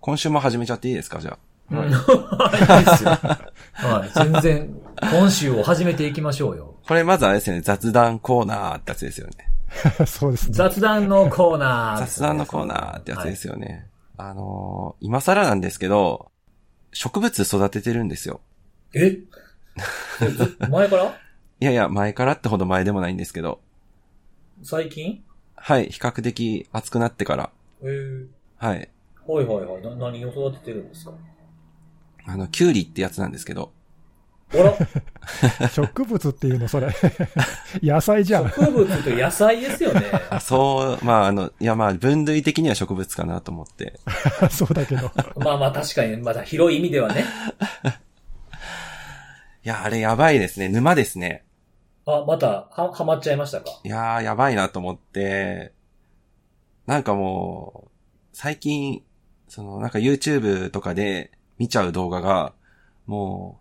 今週も始めちゃっていいですか？じゃあ。うん。いいですよ。はい。全然、今週を始めていきましょうよ。これまずあれですよね、雑談コーナーってやつですよね。そうですね。雑談のコーナー、雑談のコーナーってやつですよね。あのー今更なんですけど、植物育ててるんですよ。え？前から？いやいや、前からってほど前でもないんですけど、最近？はい、比較的暑くなってから、えー、はい、はいはいはい。な、何を育ててるんですか？あの、キュウリってやつなんですけど、あら、植物っていうの、それ。野菜じゃん。植物と野菜ですよね。あ そう、まああの、いやまあ分類的には植物かなと思って、そうだけど。まあまあ確かに、まだ広い意味ではね。いや、あれやばいですね、沼ですね。あ、また、は、はまっちゃいましたか？いやー、やばいなと思って、なんかもう、最近、その、なんか YouTube とかで見ちゃう動画が、も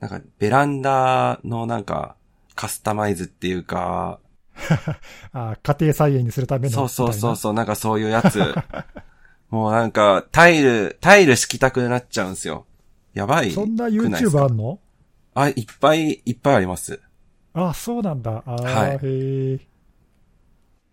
う、なんかベランダのなんか、カスタマイズっていうか、あ家庭菜園にするための。そうそうそうみそう、なんかそういうやつ。もうなんか、タイル、タイル敷きたくなっちゃうんですよ。やばい。そんな YouTube かあんの？あ、いっぱいいっぱいあります。あ、そうなんだ。あーはいへえ。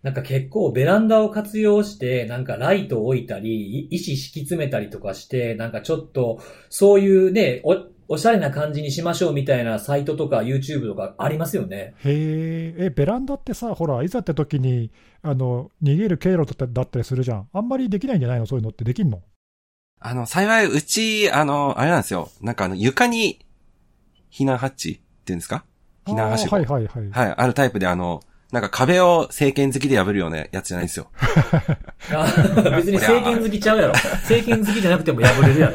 なんか結構ベランダを活用して、なんかライトを置いたり、い石敷き詰めたりとかして、なんかちょっと、そういうね、お、おしゃれな感じにしましょうみたいなサイトとか YouTube とかありますよね。へえ。え、ベランダってさ、ほら、いざって時に、あの、逃げる経路だったりするじゃん。あんまりできないんじゃないの？そういうのってできんの？あの、幸い、うち、あの、あれなんですよ。なんかあの、床に、避難ハッチっていうんですか？避難ははいはいはい。はい、あるタイプであの、なんか壁を政権好きで破るようなやつじゃないんですよ。あ別に政権好きちゃうやろ。政権好きじゃなくても破れるやろ。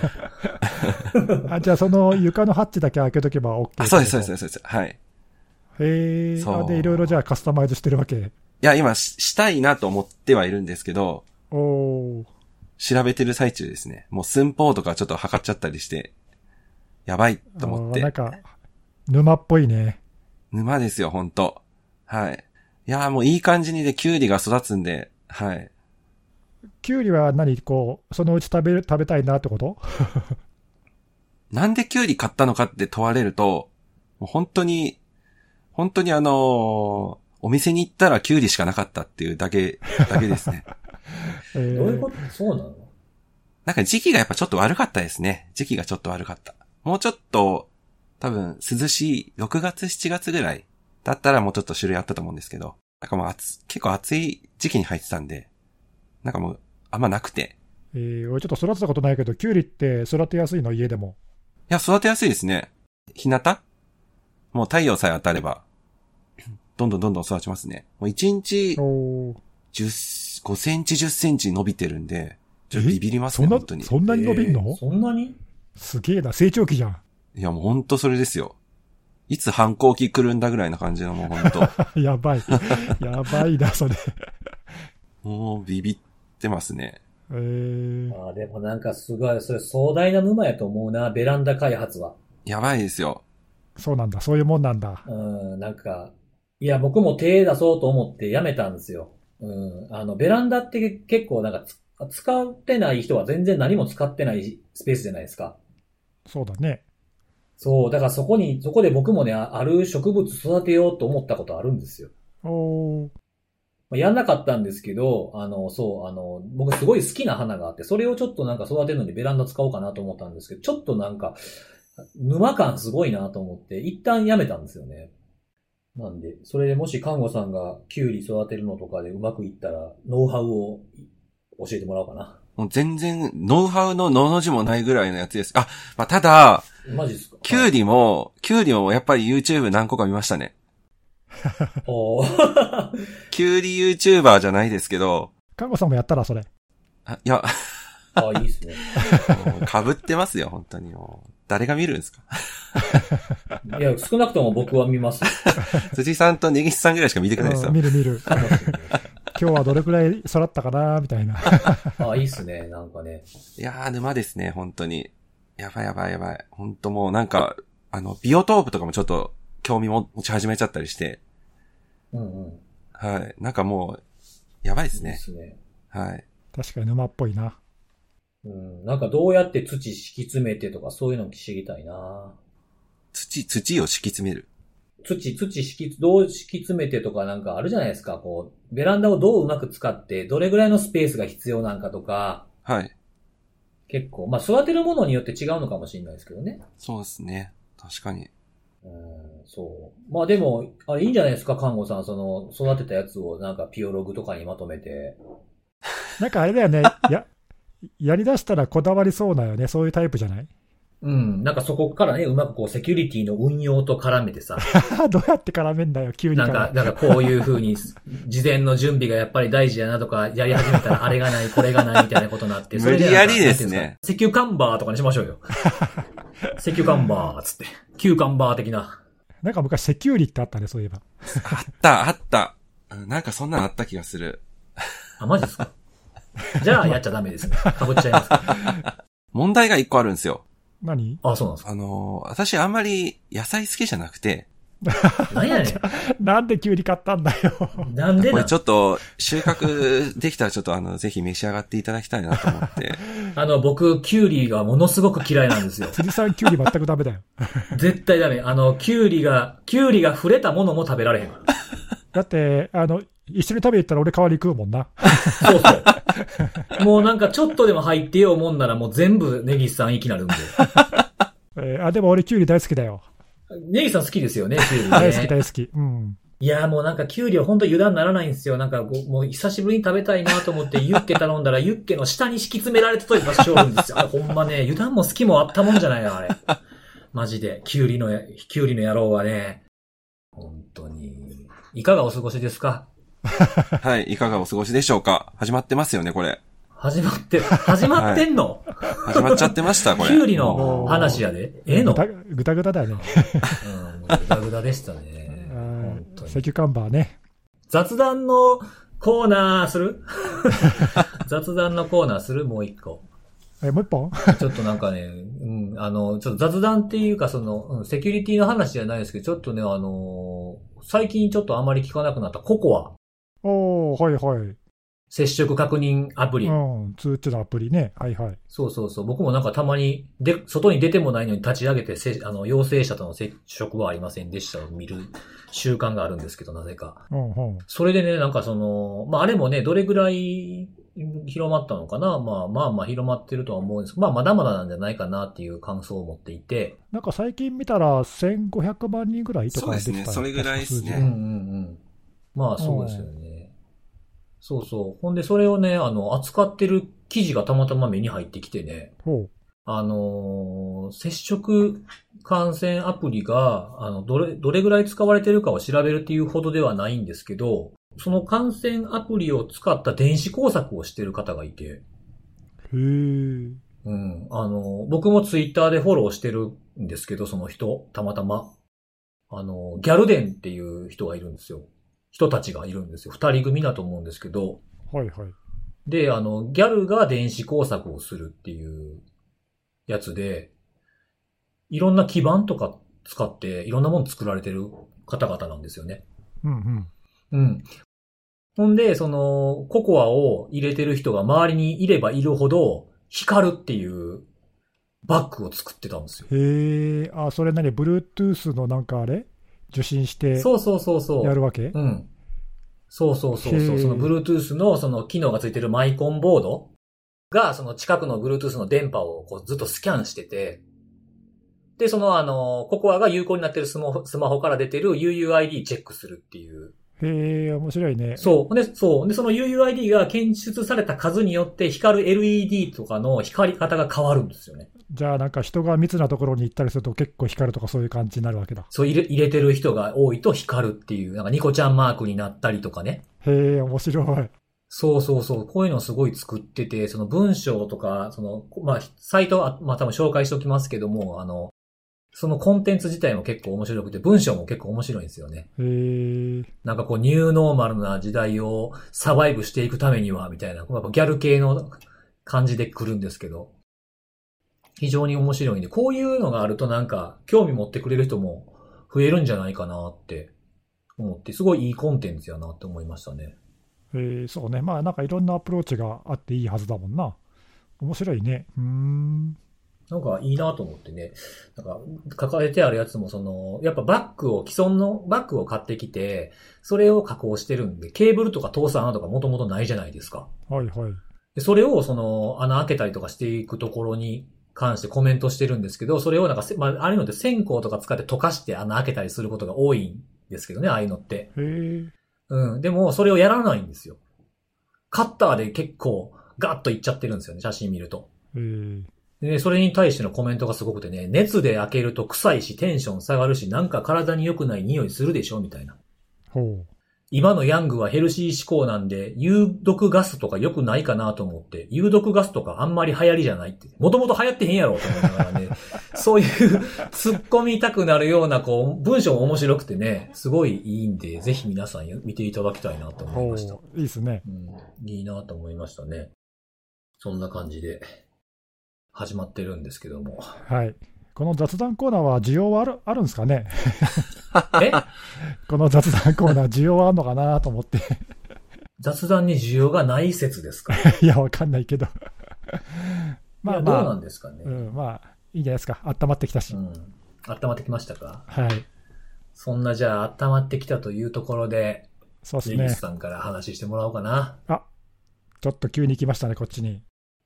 あ、じゃあその床のハッチだけ開けとけば OK。あ、そうです、そうです、そうです。はい。へえ。そうあで、いろいろじゃあカスタマイズしてるわけ？いや、今し、したいなと思ってはいるんですけど、おー。調べてる最中ですね。もう寸法とかちょっと測っちゃったりして、やばいと思って。なんか、沼っぽいね。沼ですよ、ほんと。はい。いやーもういい感じにで、キュウリが育つんで、はい。キュウリは何こう、そのうち食べる、食べたいなってこと？なんでキュウリ買ったのかって問われると、もう本当に、本当にあのーお店に行ったらキュウリしかなかったっていうだけ、だけですね。えーどういうこと？そうなの？なんか時期がやっぱちょっと悪かったですね。時期がちょっと悪かった。もうちょっと、多分涼しい、6月7月ぐらいだったらもうちょっと種類あったと思うんですけど、なんかもう暑、結構暑い時期に入ってたんで、なんかもうあんまなくて。えー俺ちょっと育てたことないけど、キュウリって育てやすいの家でも？いや、育てやすいですね。日向？もう太陽さえ当たれば、どんどんどんどん育ちますね。もう1日おー10、5センチ10センチ伸びてるんで、ちょっとビビりますね、そんな本当に。そんなに伸びんの、えーそんなに？すげえな、成長期じゃん。いや、もうほんとそれですよ。いつ反抗期来るんだぐらいな感じのもうほんと。やばい。やばいな、それ。もうビビってますね。えー、あーでもなんかすごい、それ壮大な沼やと思うな、ベランダ開発は。やばいですよ。そうなんだ、そういうもんなんだ。うん、なんか、いや、僕も手出そうと思ってやめたんですよ。うん、あの、ベランダって結構なんかつ使ってない人は全然何も使ってないスペースじゃないですか。そうだね。そう、だからそこに、そこで僕もね、あある植物育てようと思ったことあるんですよ。おー、まあやんなかったんですけど、あの、そう、あの、僕すごい好きな花があって、それをちょっとなんか育てるのにベランダ使おうかなと思ったんですけど、ちょっとなんか、沼感すごいなと思って、一旦やめたんですよね。なんで、それでもし看護さんがキュウリ育てるのとかでうまくいったら、ノウハウを教えてもらおうかな。もう全然、ノウハウののの字もないぐらいのやつです。あ、まあ、ただ、マジですか？キュウリも、キュウリもやっぱり YouTube 何個か見ましたね。おー キュウリ YouTuber じゃないですけど、看護さんもやったら、それ。あいや、あ、いいっすね。被ってますよ、本当にもう。誰が見るんですか？いや、少なくとも僕は見ます。辻さんと根岸さんぐらいしか見てくれないですようん。見る見る。今日はどれくらい育ったかなみたいな。あ、いいっすね。なんかね。いやー、沼ですね、本当に。やばいやばいやばい。本当もうなんか、あの、ビオトープとかもちょっと興味も持ち始めちゃったりして、うんうん。はい。なんかもう、やばいですいいっね。すね。はい。確かに沼っぽいな。うん。なんかどうやって土敷き詰めてとかそういうの知りたいな土、土を敷き詰める。土、土敷き、どう敷き詰めてとかなんかあるじゃないですか。こう、ベランダをどううまく使って、どれぐらいのスペースが必要なんかとか、はい。結構、まあ育てるものによって違うのかもしれないですけどね。そうですね。確かに。うん、そう。まあでも、あれいいんじゃないですか、看護さん。その、育てたやつをなんかピオログとかにまとめて。なんかあれだよね、や、やりだしたらこだわりそうなよね。そういうタイプじゃない？うん。なんかそこからね、うまくこう、セキュリティの運用と絡めてさ、どうやって絡めんだよ、急になんか、から。なんかこういう風に、事前の準備がやっぱり大事やなとか、やり始めたらあれがない、これがないみたいなことになって、無理やりですね石油カンバーとかにしましょうよ。石油カンバーつって。旧カンバー的な。なんか昔セキュリってあったね、そういえば。あった、あった。うんなんかそんなのあった気がする。あ、マジですか？じゃあやっちゃダメですね。かぶっちゃいますか 問題が一個あるんですよ。何？あ、そうなんですかあのー私あんまり野菜好きじゃなくて、なんやね なんで急に買ったんだよ。ん。なん？でこれちょっと収穫できたらちょっとあの、ぜひ召し上がっていただきたいなと思って。あの、僕、キュウリがものすごく嫌いなんですよ。辻さん、キュウリ全くダメだよ。絶対ダメ。あの、キュウリが、キュウリが触れたものも食べられへんから。だって、あの、一緒に食べに行ったら俺代わり食うもんな。そうそう。もうなんかちょっとでも入ってようもんならもう全部ネギスさん息なるんで。えーあ、でも俺キュウリ大好きだよ。ネギさん好きですよね、キュウリ、ね。大好き大好き。うん。いや、もうなんかキュウリは本当油断ならないんですよ。なんかごもう久しぶりに食べたいなと思ってユッケ頼んだらユッケの下に敷き詰められてとい場所おるんですよ。あれほんまね、油断も好きもあったもんじゃないな、あれ。マジで。キュウリのや、キュウリの野郎はね。本当に。いかがお過ごしですか？はい、いかがお過ごしでしょうか？始まってますよね、これ。始まって、始まってんの、始まっちゃってました、これ。キュウリの話やで。ええの？ぐたぐたぐただよね。うん、もうグダグダでしたね。石油カンバーね。雑談のコーナーする？雑談のコーナーする？もう一個。え、もう一本？ちょっとなんかね、うん、あの、ちょっと雑談っていうか、その、うんセキュリティの話じゃないですけど、ちょっとね、あのー最近ちょっとあまり聞かなくなったココア、おー、はいはい。接触確認アプリ。うん、通知のアプリね。はいはい。そうそうそう。僕もなんかたまに、で、外に出てもないのに立ち上げて、せあの、陽性者との接触はありませんでしたを見る習慣があるんですけど、なぜか。うんうん。それでね、なんかその、まあ、あれもね、どれぐらい広まったのかな？まあまあまあ広まってるとは思うんですけど、まあまだまだなんじゃないかなっていう感想を持っていて、なんか最近見たら1500万人ぐらいとそうか出てたですねそれぐらいですねうんうんうん。まあそうですよね。そうそう。ほんでそれをね、あの、扱ってる記事がたまたま目に入ってきてね、ほあのー接触感染アプリが、あの、どれ、どれぐらい使われてるかを調べるっていうほどではないんですけど、その感染アプリを使った電子工作をしてる方がいて、う。へー。うん。あの、僕もツイッターでフォローしてるんですけど、その人、たまたま。あの、ギャルデンっていう人がいるんですよ。人たちがいるんですよ。二人組だと思うんですけど、はいはい。で、あの、ギャルが電子工作をするっていうやつで、いろんな基板とか使って、いろんなもの作られてる方々なんですよね。うんうん。うん。ほんで、その、ココアを入れてる人が周りにいればいるほど、光るっていうバッグを作ってたんですよ。へえ、あ、それ何 ?Bluetooth のなんかあれ？受信してそうそうそうそう。やるわけ？うん。そうそうそうそう。その Bluetooth のその機能がついてるマイコンボード？が、その近くの Bluetooth の電波をこうずっとスキャンしてて、で、そのあの、ココアが有効になってるスマホスマホから出てる UUID チェックするっていう。へえ、面白いね。そう。で、そう。で、その UUID が検出された数によって光る LED とかの光り方が変わるんですよね。じゃあなんか人が密なところに行ったりすると結構光るとかそういう感じになるわけだ。そう入れ、入れてる人が多いと光るっていう、なんかニコちゃんマークになったりとかね。へえ、面白い。そうそうそう。こういうのすごい作ってて、その文章とか、その、まあ、サイトは、まあ多分紹介しておきますけども、あの、そのコンテンツ自体も結構面白くて、文章も結構面白いんですよね。へえ、なんかこう、ニューノーマルな時代をサバイブしていくためには、みたいな、やっぱギャル系の感じで来るんですけど、非常に面白いんで、こういうのがあるとなんか、興味持ってくれる人も増えるんじゃないかなって思って、すごいいいコンテンツやなって思いましたね。へえ、そうね。まあなんかいろんなアプローチがあっていいはずだもんな。面白いね。うーん。なんかいいなと思ってね。なんか、抱えてあるやつもその、やっぱバッグを、既存のバッグを買ってきて、それを加工してるんで、ケーブルとか通す穴とかもともとないじゃないですか。はいはい。でそれをその穴開けたりとかしていくところに関してコメントしてるんですけど、それをなんかせ、まあ、ああいうのって線香とか使って溶かして穴開けたりすることが多いんですけどね、ああいうのって。うん。でも、それをやらないんですよ。カッターで結構ガッといっちゃってるんですよね、写真見ると。えー、で、それに対してのコメントがすごくてね、熱で開けると臭いし、テンション下がるし、なんか体に良くない匂いするでしょみたいな。ほ今のヤングはヘルシー志向なんで、有毒ガスとか良くないかなと思って、有毒ガスとかあんまり流行りじゃないって。もともと流行ってへんやろと思いながらね、そういう突っ込みたくなるような、こう、文章も面白くてね、すごいいいんで、ぜひ皆さん見ていただきたいなとう。思いました。いいですね。うん、いいなと思いましたね。そんな感じで、始まってるんですけども。はい。この雑談コーナーは需要はあるあるんですかね？え？この雑談コーナー需要はあるのかなと思って。雑談に需要がない説ですか？いや、わかんないけど。まあいやどうなまんですかね？あ、。うん、まあ、いいんじゃないですか。温まってきたし。うん。温まってきましたか？はい。そんなじゃあ温まってきたというところで、そうですね。さんから話してもらおうかな。ちょっと急に来ましたね、こっちに。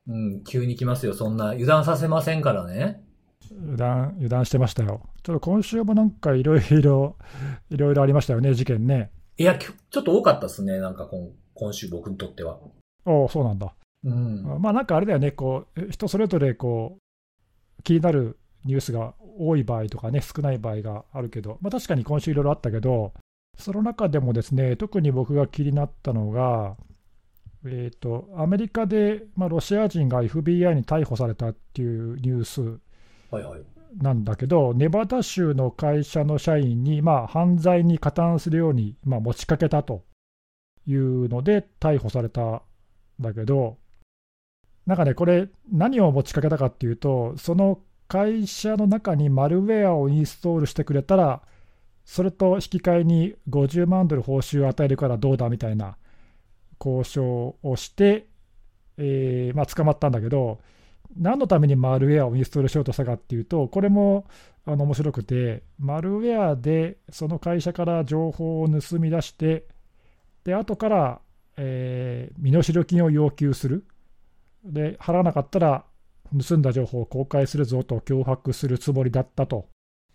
うん、急に来ますよ。そんな油断させませんからね。油断、油断してましたよ。ちょっと今週もなんかいろいろ、いろいろありましたよね、事件ね。いや、ちょっと多かったですね。なんか今今週僕にとっては。おお、そうなんだ。うん。まあなんかあれだよね、こう、人それぞれこう、気になるニュースが多い場合とかね、少ない場合があるけど、まあ確かに今週いろいろあったけど、その中でもですね、特に僕が気になったのが、えー、とアメリカで、まあ、ロシア人が FBI に逮捕されたっていうニュース。なんだけど、ネバダ州の会社の社員に、まあ、犯罪に加担するように、まあ、持ちかけたというので逮捕されたんだけど、なんかね、これ、何を持ちかけたかっていうと、その会社の中にマルウェアをインストールしてくれたら、それと引き換えに50万ドル報酬を与えるからどうだみたいな交渉をして、えーまあ、捕まったんだけど、何のためにマルウェアをインストールしようとしたかっていうと、これもあの面白くて、マルウェアでその会社から情報を盗み出して、で後から、えー身代金を要求する、で払わなかったら盗んだ情報を公開するぞと脅迫するつもりだったと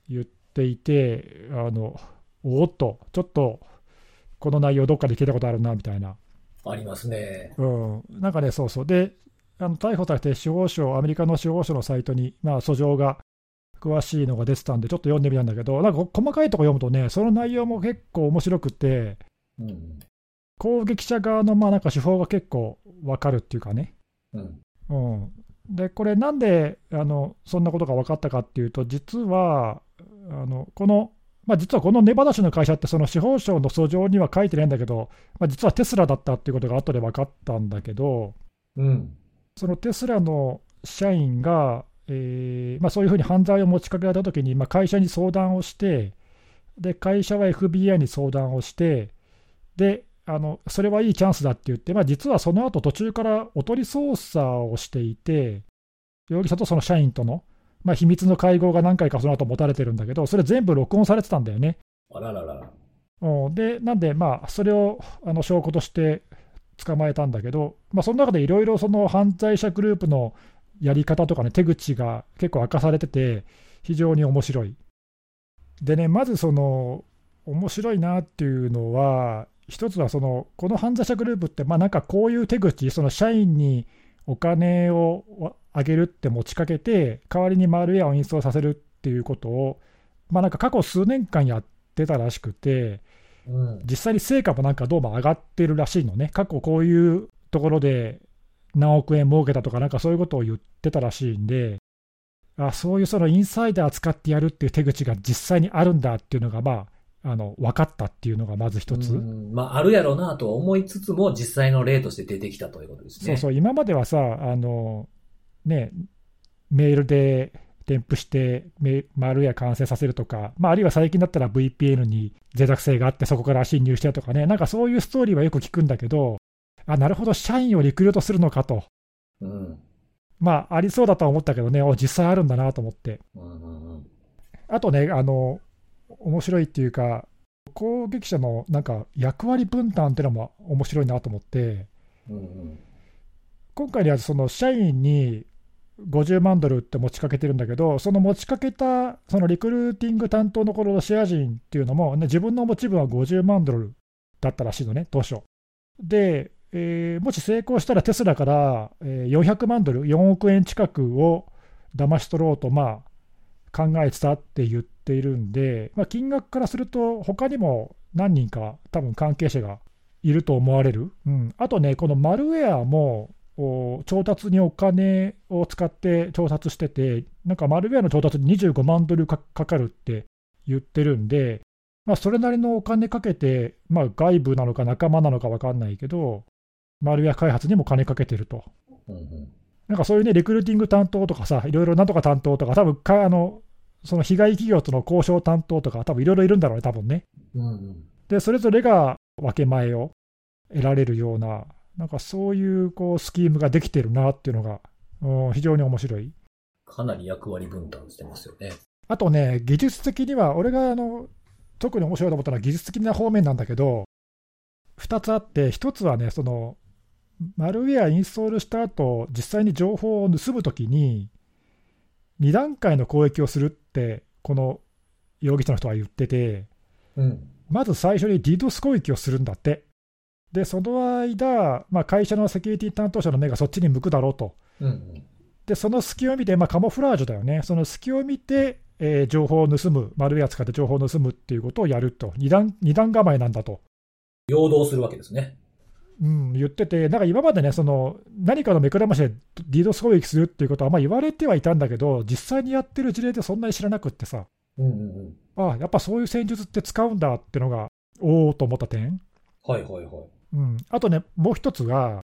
言っていて、あのおっと、ちょっとこの内容、どっかで聞いたことあるなみたいな。ありますね。うん、なんかね、そうそう。で、あの逮捕されて司法省、アメリカの司法省のサイトに、まあ、訴状が詳しいのが出てたんで、ちょっと読んでみたんだけど、なんか細かいとこ読むとね、その内容も結構面白くて、うん。攻撃者側のまあなんか手法が結構わかるっていうかね。うん。うん、で、これ、なんであのそんなことが分かったかっていうと、実は、あのこの、まあ、実はこのネバダ州の会社って、その司法省の訴状には書いてないんだけど、まあ、実はテスラだったっていうことが後で分かったんだけど、うん。そのテスラの社員が、えーまあ、そういうふうに犯罪を持ちかけられたときに、まあ、会社に相談をして、で会社は FBI に相談をして、であのそれはいいチャンスだって言って、まあ、実はその後途中からおとり捜査をしていて、容疑者とその社員との、まあ、秘密の会合が何回かその後持たれてるんだけど、それ全部録音されてたんだよね。あらららで、なんで、まあ、それをあの証拠として捕まえたんだけど、まあ、その中でいろいろその犯罪者グループのやり方とかね、手口が結構明かされてて、非常に面白い。でね、まずその、面白いなっていうのは、一つはその、この犯罪者グループって、まあなんかこういう手口、その社員にお金をあげるって持ちかけて、代わりにマルウェアをインストールさせるっていうことを、まあなんか過去数年間やってたらしくて、うん。実際に成果もなんかどうも上がってるらしいのね、過去こういうところで何億円儲けたとか、なんかそういうことを言ってたらしいんで、あそういうそのインサイダー使ってやるっていう手口が実際にあるんだっていうのが、まあ、あの分かったっていうのがまず一つ。うんまあ、あるやろうなとは思いつつも、実際の例として出てきたということですね。そうそう、今まではさ、あのね、メールで添付して、メマルウェア完成させるとか、まあ、あるいは最近だったら VPN に脆弱性があって、そこから侵入してとかね、なんかそういうストーリーはよく聞くんだけど、あなるほど、社員をリクルートするのかと。うん。まあ、ありそうだとは思ったけどね、お実際あるんだなと思って。うんうんうん。あとね、あの、面白いっていうか、攻撃者のなんか役割分担っていうのも面白いなと思って、うんうん。今回にはその社員に50万ドルって持ちかけてるんだけど、その持ちかけたそのリクルーティング担当のこのロシア人っていうのも、ね、自分の持ち分は50万ドルだったらしいのね、当初。で、えーもし成功したらテスラから、えー400万ドル、4億円近くを騙し取ろうと、まあ、考えてたって言っているんで、まあ、金額からすると、他にも何人か、多分関係者がいると思われる。うん、あとね、このマルウェアも、調達にお金を使って調達してて、なんかマルウェアの調達に25万ドルかかかるって言ってるんで、まあ、それなりのお金かけて、まあ、外部なのか仲間なのか分かんないけど、マルウェア開発にも金かけてると。うんうん。なんかそういうね、リクルーティング担当とかさ、いろいろなんとか担当とか、多分かあのその被害企業との交渉担当とか、多分いろいろいるんだろうね、多分ね。うんうん。で、それぞれが分け前を得られるような、なんかそういうこうスキームができてるなっていうのが、うん非常に面白い。かなり役割分担してますよね。あとね、技術的には、俺があの特に面白いと思ったのは技術的な方面なんだけど、2つあって、1つはね、そのマルウェアインストールした後実際に情報を盗むときに、2段階の攻撃をするって、この容疑者の人は言ってて、うん。まず最初に DDoS 攻撃をするんだって。で、その間、まあ、会社のセキュリティ担当者の目がそっちに向くだろうと。うんうん。で、その隙を見て、まあ、カモフラージュだよね。その隙を見て、えー情報を盗む、マルウェア使って情報を盗むっていうことをやると。二段、二段構えなんだと。陽動するわけですね。うん、言ってて、なんか今までね、その何かの目くらましで DDoS 攻撃するっていうことはまあ言われてはいたんだけど、実際にやってる事例でそんなに知らなくってさ、うんうんうん。ああ、やっぱそういう戦術って使うんだってのが、おおと思った点。はいはいはい。うん、あとね、もう一つが、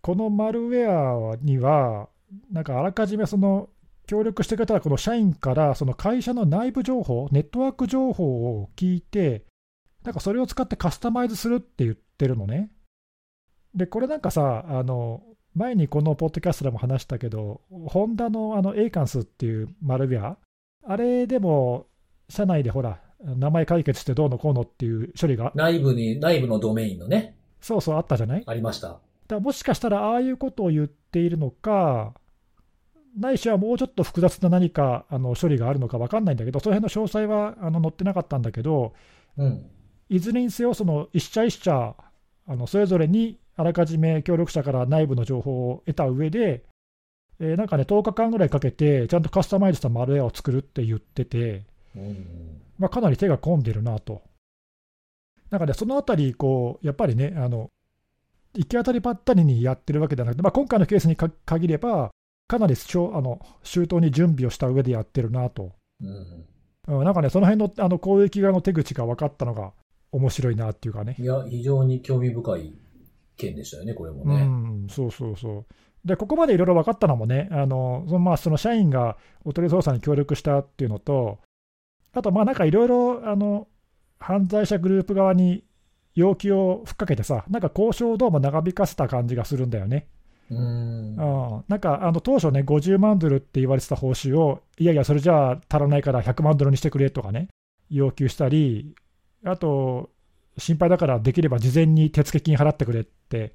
このマルウェアには、なんかあらかじめその協力してくれたこの社員から、その会社の内部情報、ネットワーク情報を聞いて、なんかそれを使ってカスタマイズするって言ってるのね。で、これなんかさ、あの前にこのポッドキャストでも話したけど、ホンダのあの a カンスっていうマルウェア、あれでも社内でほら、名前解決してどうのこうのっていう処理が、内部に、内部のドメインのね、そうそうあったじゃない？ありました。だもしかしたらああいうことを言っているのか、ないしはもうちょっと複雑な何かあの処理があるのか分かんないんだけど、その辺の詳細はあの載ってなかったんだけど、うん。いずれにせよ、その一社一社、あのそれぞれにあらかじめ協力者から内部の情報を得た上で、えーなんかね、10日間ぐらいかけて、ちゃんとカスタマイズしたマルウェアを作るって言ってて、うんうん。まあ、かなり手が込んでるなと。なんかね、そのあたり、こう、やっぱりね、あの、行き当たりばったりにやってるわけではなくて、まあ、今回のケースにか限れば、かなりあの周到に準備をした上でやってるなと。うんうん、なんかね、その辺のあの攻撃側の手口が分かったのが面白いなっていうかね。いや、非常に興味深い件でしたよね、これもうね。ん、そうそうそう。で、ここまでいろいろ分かったのもね、あのそのまあその社員がおとり捜査に協力したっていうのと、あと、まあなんかいろいろあの犯罪者グループ側に要求をふっかけてさ、なんか交渉をどうも長引かせた感じがするんだよね。うーん。うん、なんかあの当初ね、50万ドルって言われてた報酬を、いやいや、それじゃあ足らないから100万ドルにしてくれとかね、要求したり、あと、心配だからできれば事前に手付金払ってくれって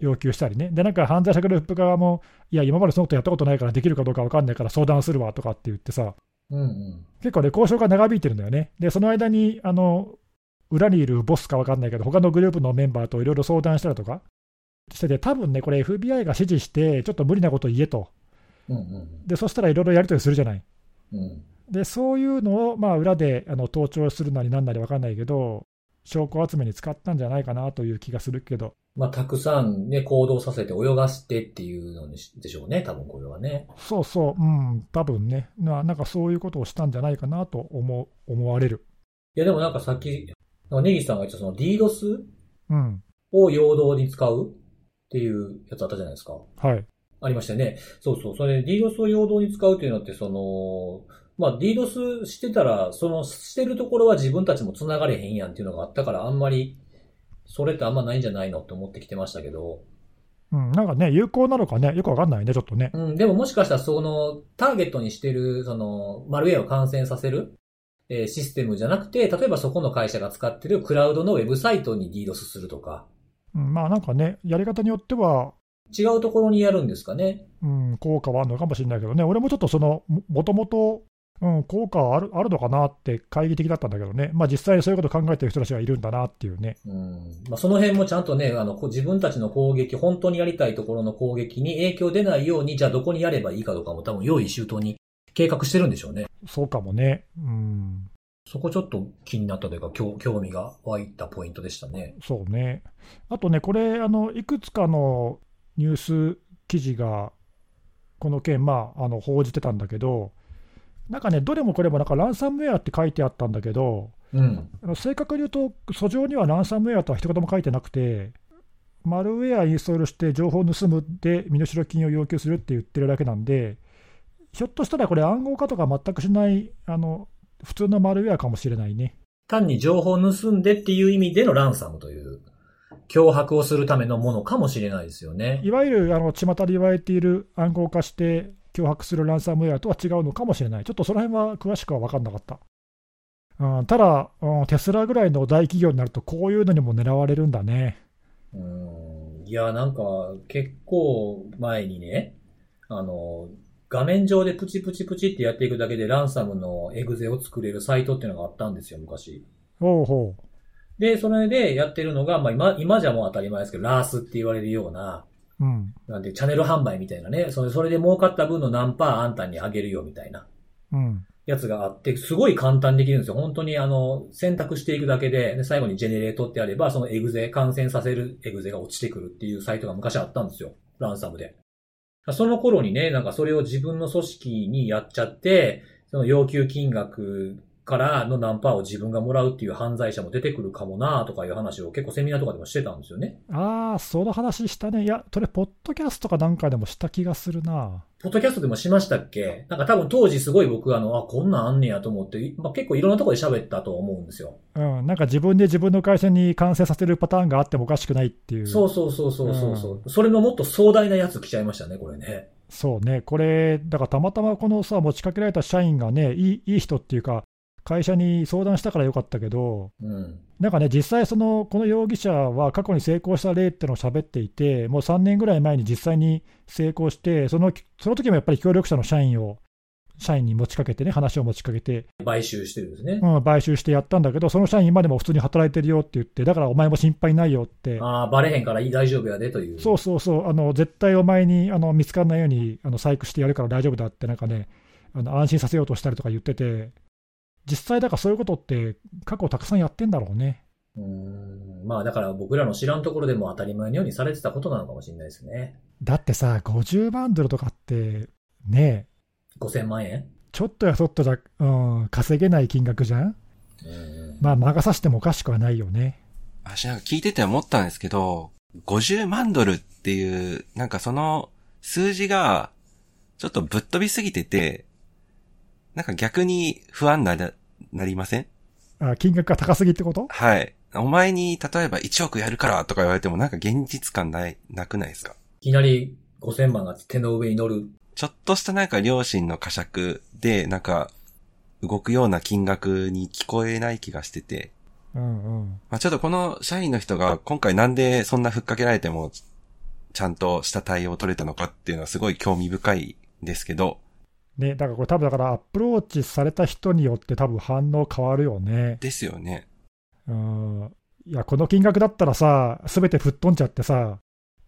要求したりね、で、なんか犯罪者グループ側も、いや、今までそのことやったことないからできるかどうか分かんないから相談するわとかって言ってさ、うんうん。結構ね、交渉が長引いてるんだよね。で、その間に、あの、裏にいるボスか分かんないけど、他のグループのメンバーといろいろ相談したりとかしてて、多分ね、これ FBI が指示して、ちょっと無理なこと言えと。うんうんで、そしたらいろいろやり取りするじゃない。うん。で、そういうのを、まあ、裏であの盗聴するなりなんなり分かんないけど、証拠集めに使ったんじゃないかなという気がするけど、まあ、たくさんね、行動させて泳がしてっていうのでしょうね、多分これはね。そうそう、うん、多分ねな、なんかそういうことをしたんじゃないかなと思う思われる。いや、でもなんかさっき、なんかネギさんが言ったその DDoS うん、を陽動に使うっていうやつあったじゃないですか。はい。ありましたよね。そうそう。それ DDoS を陽動に使うっていうのって、その、まあ DDoS してたら、そのしてるところは自分たちも繋がれへんやんっていうのがあったから、あんまり、それってあんまないんじゃないのって思ってきてましたけど、うん、なんかね、有効なのかね、よくわかんないね、ちょっとね。うん、でももしかしたらその、ターゲットにしてる、その、マルウェアを感染させる、えーシステムじゃなくて、例えばそこの会社が使ってるクラウドのウェブサイトに DDoS するとか、うん、まあなんかね、やり方によっては、違うところにやるんですかね。うん、効果はあるのかもしれないけどね、俺もちょっとその、ももともと、うん、効果はあるあるのかなって懐疑的だったんだけどね、まあ実際にそういうことを考えてる人たちがいるんだなっていうね。うん。まあ、その辺もちゃんとね、あの、自分たちの攻撃、本当にやりたいところの攻撃に影響出ないように、じゃあどこにやればいいかとかも多分用意周到に計画してるんでしょうね。そうかもね。うん、そこちょっと気になったというか、興興味が湧いたポイントでしたね。そうね。あとね、これ、あのいくつかのニュース記事が、この件、まあ、あの報じてたんだけど、なんかね、どれもこれもなんかランサムウェアって書いてあったんだけど、うん。正確に言うと、訴状にはランサムウェアとは一言も書いてなくて、マルウェアインストールして情報を盗むで身代金を要求するって言ってるだけなんで、ひょっとしたらこれ、暗号化とか全くしないあの普通のマルウェアかもしれないね。単に情報を盗んでっていう意味でのランサムという、脅迫をするためのものかもしれないですよね。いわゆるあの巷で言われている暗号化して脅迫するランサムウェアとは違うのかもしれない。ちょっとその辺は詳しくは分かんなかった。うん、ただ、うん、テスラぐらいの大企業になると、こういうのにも狙われるんだね。うん。いや、なんか、結構前にね、あの、画面上でプチプチプチってやっていくだけでランサムのエグゼを作れるサイトっていうのがあったんですよ、昔。ほうほで、それでやってるのが、まあ今、今じゃもう当たり前ですけど、ラースって言われるような、う。うん。なんで、チャンネル販売みたいなね、それ、それで儲かった分の何パーあんたにあげるよみたいなうん。やつがあって、すごい簡単にできるんですよ。本当にあの、選択していくだけで、で最後にジェネレートってあれば、そのエグゼ、感染させるエグゼが落ちてくるっていうサイトが昔あったんですよ。ランサムで。その頃にね、なんかそれを自分の組織にやっちゃって、その要求金額からの何パーを自分がもらうっていう犯罪者も出てくるかもなとかいう話を結構セミナーとかでもしてたんですよね。ああ、その話したね。いや、それ、ポッドキャストかなんかでもした気がするな。ポッドキャストでもしましたっけ？なんか多分当時すごい僕あの、あ、こんなんあんねやと思って、まあ、結構いろんなところで喋ったと思うんですよ。うん。なんか自分で自分の会社に感染させるパターンがあってもおかしくないっていう。そうそうそうそうそうそう、それのもっと壮大なやつ来ちゃいましたね、これね。そうね。これ、だからたまたまこのさ、持ちかけられた社員がね、いいいい人っていうか、会社に相談したからよかったけど、うん。なんかね、実際その、この容疑者は過去に成功した例っていうのを喋っていて、もう3年ぐらい前に実際に成功して、そのその時もやっぱり協力者の社員を、社員に持ちかけてね、話を持ちかけて、買収してるんですね。うん、買収してやったんだけど、その社員今でも普通に働いてるよって言って、だからお前も心配ないよって、ああ、バレへんから大丈夫やでという。そうそうそう、あの絶対お前にあの見つからないようにあの細工してやるから大丈夫だって、なんかね、あの安心させようとしたりとか言ってて、実際だからそういうことって過去たくさんやってんだろうね。うーん。まあだから僕らの知らんところでも当たり前のようにされてたことなのかもしれないですね。だってさ、50万ドルとかって、ね5000万円？ちょっとやそっとじゃ、うん、稼げない金額じゃん？うん。まあ、魔が差してもおかしくはないよね。私なんか聞いてて思ったんですけど、50万ドルっていう、なんかその数字が、ちょっとぶっ飛びすぎてて、なんか逆に不安な、なりません？あ金額が高すぎってこと？はい。お前に例えば1億やるからとか言われてもなんか現実感ない、なくないですか？いきなり5000万が手の上に乗る。ちょっとしたなんか両親の呵責で、なんか、動くような金額に聞こえない気がしてて、うんうん。まあ、ちょっとこの社員の人が今回なんでそんなふっかけられても、ちゃんとした対応を取れたのかっていうのはすごい興味深いですけど、ね、だからこれ多分だからアプローチされた人によって多分反応変わるよね。ですよね。うん。いや、この金額だったらさ、すべて吹っ飛んじゃってさ、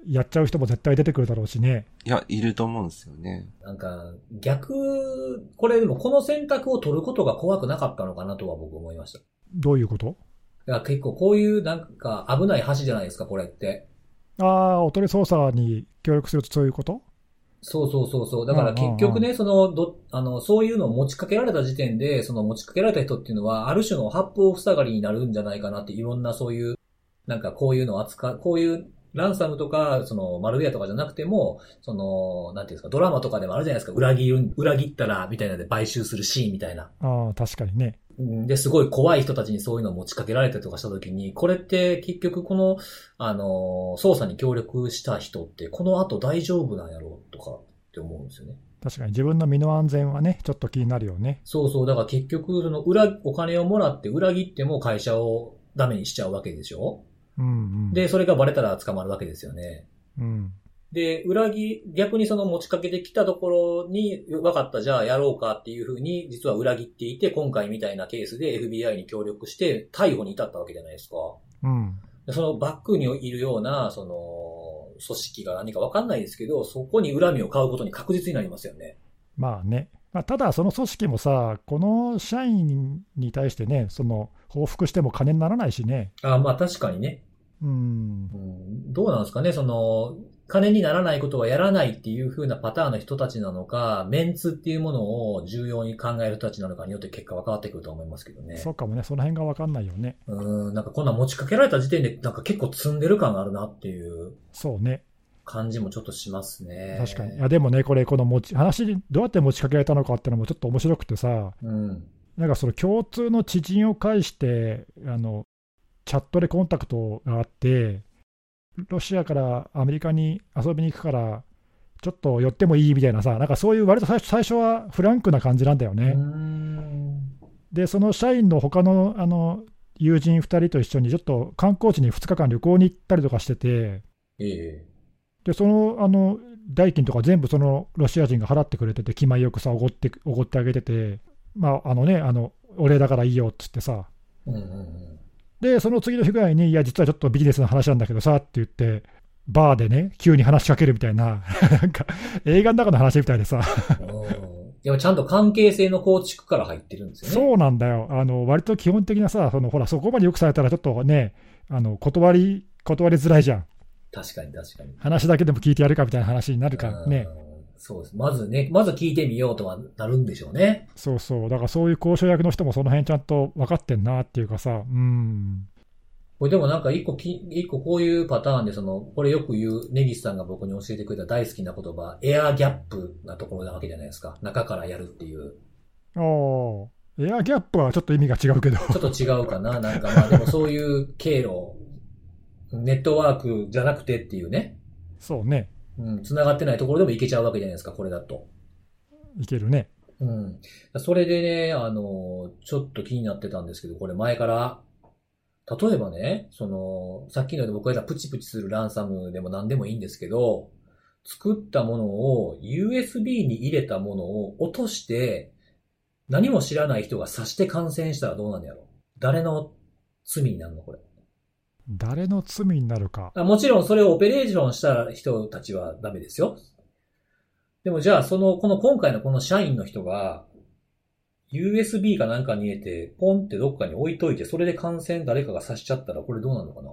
やっちゃう人も絶対出てくるだろうしね。いや、いると思うんですよね。なんか、逆、これでもこの選択を取ることが怖くなかったのかなとは僕思いました。どういうこと？だから結構こういうなんか危ない橋じゃないですか、これって。ああ、おとり捜査に協力するとそういうこと？そうそうそうそう。だから結局ね、その、ど、あの、そういうのを持ちかけられた時点で、その持ちかけられた人っていうのは、ある種の八方塞がりになるんじゃないかなって、いろんなそういう、なんかこういうのを扱う、こういうランサムとか、その、マルウェアとかじゃなくても、その、なんていうんですか、ドラマとかでもあるじゃないですか、裏切る、裏切ったら、みたいなので買収するシーンみたいな。ああ、確かにね。うんで、すごい怖い人たちにそういうのを持ちかけられたりとかしたときに、これって結局この、あの、捜査に協力した人って、この後大丈夫なんやろうとかって思うんですよね。確かに自分の身の安全はね、ちょっと気になるよね。そうそう。だから結局、その裏、お金をもらって裏切っても会社をダメにしちゃうわけでしょうんうん。で、それがバレたら捕まるわけですよね。うん。で、裏切、逆にその持ちかけてきたところに、分かった、じゃあやろうかっていうふうに、実は裏切っていて、今回みたいなケースで FBI に協力して、逮捕に至ったわけじゃないですか。うん。でそのバックにいるような、その、組織が何か分かんないですけど、そこに恨みを買うことに確実になりますよね。まあね。まあ、ただ、その組織もさ、この社員に対してね、その報復しても金にならないしね。あまあ確かにね。うんう。んどうなんですかね、その、金にならないことはやらないっていう風なパターンの人たちなのか、メンツっていうものを重要に考える人たちなのかによって結果は変わってくると思いますけどね。そうかもね、その辺が分かんないよね。うん、なんかこんなん持ちかけられた時点でなんか結構積んでる感があるなっていうそうね。感じもちょっとしますね。確かに。いや、でもね、これ、この持ち、話にどうやって持ちかけられたのかっていうのもちょっと面白くてさ、うん。なんかその共通の知人を介して、あの、チャットでコンタクトがあって、ロシアからアメリカに遊びに行くから、ちょっと寄ってもいいみたいなさ、なんかそういう割と最初最初はフランクな感じなんだようね。ん。で、その社員の他のあの友人2人と一緒にちょっと観光地に2日間旅行に行ったりとかしてて、ええで、そのあの代金とか全部そのロシア人が払ってくれてて、気前よくさ、おごっておごってあげてて、まあ、あのね、あの、お礼だからいいよっつってさ、うんうんうん。で、その次の日ぐらいに、いや、実はちょっとビジネスの話なんだけどさって言って、バーでね、急に話しかけるみたいな、なんか映画の中の話みたいでさ、うんでもちゃんと関係性の構築から入ってるんですよね。そうなんだよ、あの割と基本的なさ、そのほら、そこまでよくされたら、ちょっとね、あの断り、断りづらいじゃん、確かに確かに。話だけでも聞いてやるかみたいな話になるからね、うんそうです。まずね、まず聞いてみようとはなるんでしょうね。そうそう、だからそういう交渉役の人もその辺ちゃんと分かってんなっていうかさ、うん、これでもなんか一個き、一個こういうパターンで、その、これよく言う、ネギスさんが僕に教えてくれた大好きな言葉、エアギャップなところなわけじゃないですか。中からやるっていう。おーエアギャップはちょっと意味が違うけど、ちょっと違うかな。なんかまあでもそういう経路、ネットワークじゃなくてっていうね。そうね、うん、繋がってないところでもいけちゃうわけじゃないですか、これだと。いけるね。うん。それでね、あの、ちょっと気になってたんですけど、これ前から、例えばね、その、さっきので僕が言ったプチプチするランサムでも何でもいいんですけど、作ったものを USB に入れたものを落として、何も知らない人が刺して感染したらどうなんやろ誰の罪になるのこれ。誰の罪になるか。あもちろんそれをオペレーションした人たちはダメですよ。でもじゃあ、その、この今回のこの社員の人が、USB かなんかに入れて、ポンってどっかに置いといて、それで感染誰かが刺しちゃったら、これどうなのかな？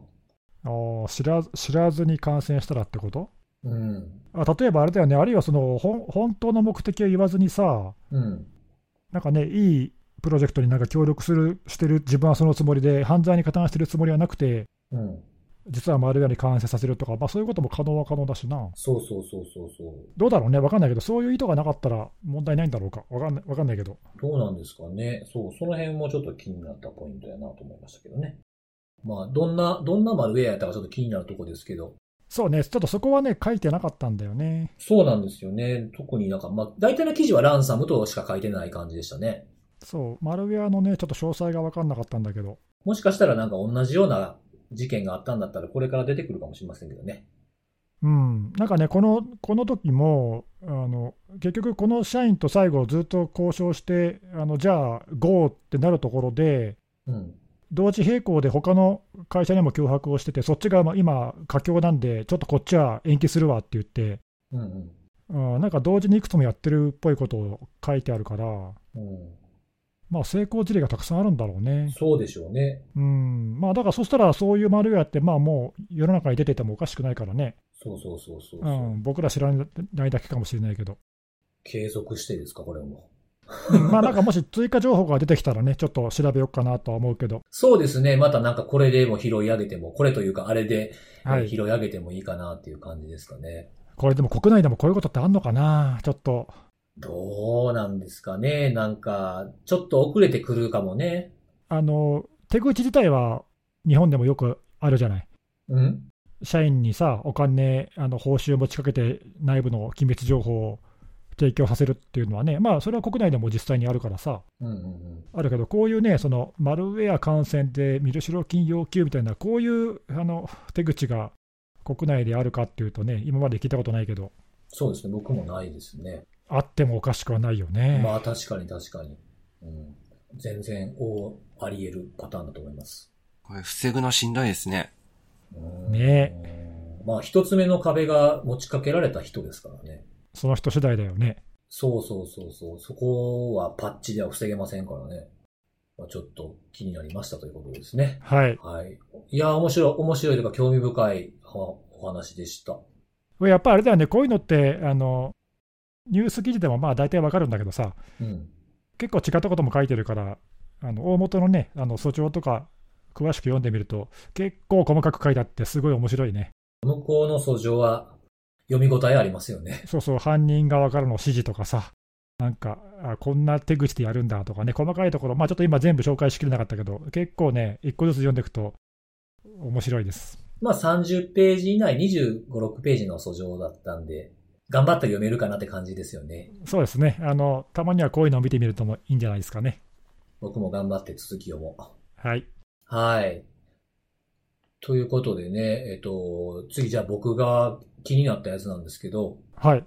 あー知らず知らずに感染したらってこと？うん。あ例えばあれだよね、あるいはその本当の目的を言わずにさ、うん。なんかね、いいプロジェクトになんか協力するしてる自分はそのつもりで、犯罪に加担してるつもりはなくて、うん。実はマルウェアに感染させるとか、まあ、そういうことも可能は可能だしな、そうそうそうそうそう。どうだろうね、わかんないけど、そういう意図がなかったら問題ないんだろうか、わかんないわかんないけど、どうなんですかね。そう、その辺もちょっと気になったポイントやなと思いましたけどね。まあ、どんな、どんなマルウェアやったかちょっと気になるとこですけど。そうね、ちょっとそこはね、書いてなかったんだよね。そうなんですよね。特になんか、まあ、大体の記事はランサムとしか書いてない感じでしたね。そう、マルウェアのね、ちょっと詳細が分かんなかったんだけど、もしかしたらなんか同じような事件があったんだったら、これから出てくるかもしれませんけどね。うん、なんかね、このこの時もあの、結局、この社員と最後、ずっと交渉して、あのじゃあ、GO ってなるところで、うん。同時並行で他の会社にも脅迫をしてて、そっちがまあ今、佳境なんで、ちょっとこっちは延期するわって言って、うんうん。うん、なんか同時にいくつもやってるっぽいことを書いてあるから、うん。まあ、成功事例がたくさんあるんだろうね。そうでしょうね。うん、まあ、だからそしたら、そういうマルウェアって、まあもう世の中に出ててもおかしくないからね。そうそうそうそううん、僕ら知らないだけかもしれないけど。継続してですか、これも。うんまあなんかもし追加情報が出てきたらね、ちょっと調べようかなとは思うけど、そうですね。またなんかこれでも拾い上げても、これというかあれで、はいえー拾い上げてもいいかなっていう感じですかね。これでも国内でもこういうことってあんのかな、ちょっと、どうなんですかね。なんか、ちょっと遅れてくるかもね。あの、手口自体は日本でもよくあるじゃない。うん？社員にさ、お金、あの報酬を持ちかけて内部の機密情報を提供させるっていうのはね、まあ、それは国内でも実際にあるからさ、うんうんあるけど、こういうね、そのマルウェア感染で身代金要求みたいな、こういうあの手口が国内であるかっていうとね、今まで聞いたことないけど、そうですね。僕もないですね。あってもおかしくはないよね。まあ確かに確かに。うん、全然大あり得るパターンだと思います。これ防ぐのしんどいですね。うんねまあ一つ目の壁が持ちかけられた人ですからね。その人次第だよね。そうそうそうそう。そこはパッチでは防げませんからね。まあ、ちょっと気になりましたということですね。はい。はい。いや、面白い、面白いというか興味深いおお話でした。やっぱあれだよね、こういうのって、あのニュース記事でもまあ大体わかるんだけどさ、うん。結構違ったことも書いてるから、あの大元のね、あの訴状とか詳しく読んでみると、結構細かく書いてあって、すごい面白いね。向こうの訴状は読み応えありますよね。そうそう、犯人側からの指示とかさ、なんか、あこんな手口でやるんだとかね、細かいところ、まあちょっと今全部紹介しきれなかったけど、結構ね、一個ずつ読んでいくと面白いです。まあ30ページ以内、25、6ページの訴状だったんで、頑張って読めるかなって感じですよね。そうですね、あの、たまにはこういうのを見てみるともいいんじゃないですかね。僕も頑張って続き読もう。はい。はい。ということでね、えっと、次じゃあ僕が気になったやつなんですけど、はい。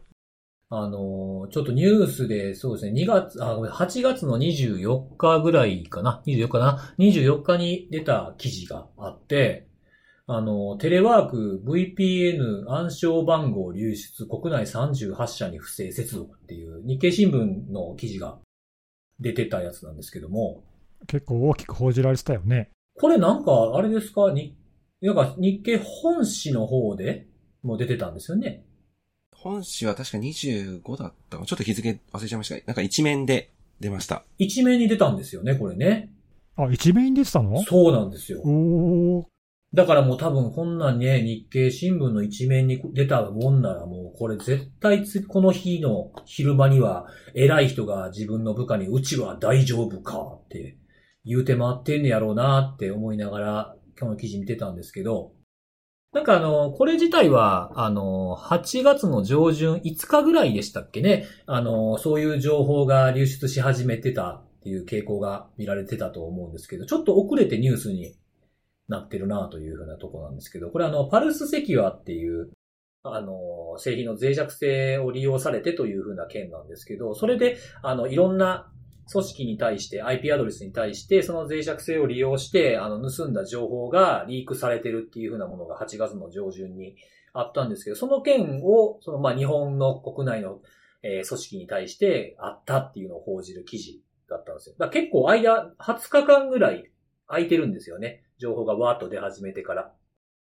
あの、ちょっとニュースで、そうですね、2月、あ、ごめん8月の24日ぐらいかな ?24 日かな ?24 日に出た記事があって、あの、テレワーク VPN 暗証番号流出国内38社に不正接続っていう日経新聞の記事が出てたやつなんですけども、結構大きく報じられてたよね。これなんか、あれですか？に、なんか日経本誌の方でも出てたんですよね。本誌は確か25だったちょっと日付忘れちゃいましたが、なんか一面で出ました。一面に出たんですよね、これね。あ、一面に出てたの？そうなんですよ。おー、だからもう多分こんなんね、日経新聞の一面に出たもんならもうこれ絶対つこの日の昼間には偉い人が自分の部下にうちは大丈夫かって言うて回ってんねやろうなって思いながら今日の記事見てたんですけど、なんかあの、これ自体は、あの、8月の上旬5日ぐらいでしたっけね。あの、そういう情報が流出し始めてたっていう傾向が見られてたと思うんですけど、ちょっと遅れてニュースになってるなというふうなとこなんですけど、これあの、パルスセキュアっていう、あの、製品の脆弱性を利用されてというふうな件なんですけど、それで、あの、いろんな組織に対して、IP アドレスに対して、その脆弱性を利用して、あの、盗んだ情報がリークされてるっていうふうなものが8月の上旬にあったんですけど、その件を、その、ま、日本の国内の、え組織に対してあったっていうのを報じる記事だったんですよ。だ結構間、20日間ぐらい空いてるんですよね。情報がわーっと出始めてから。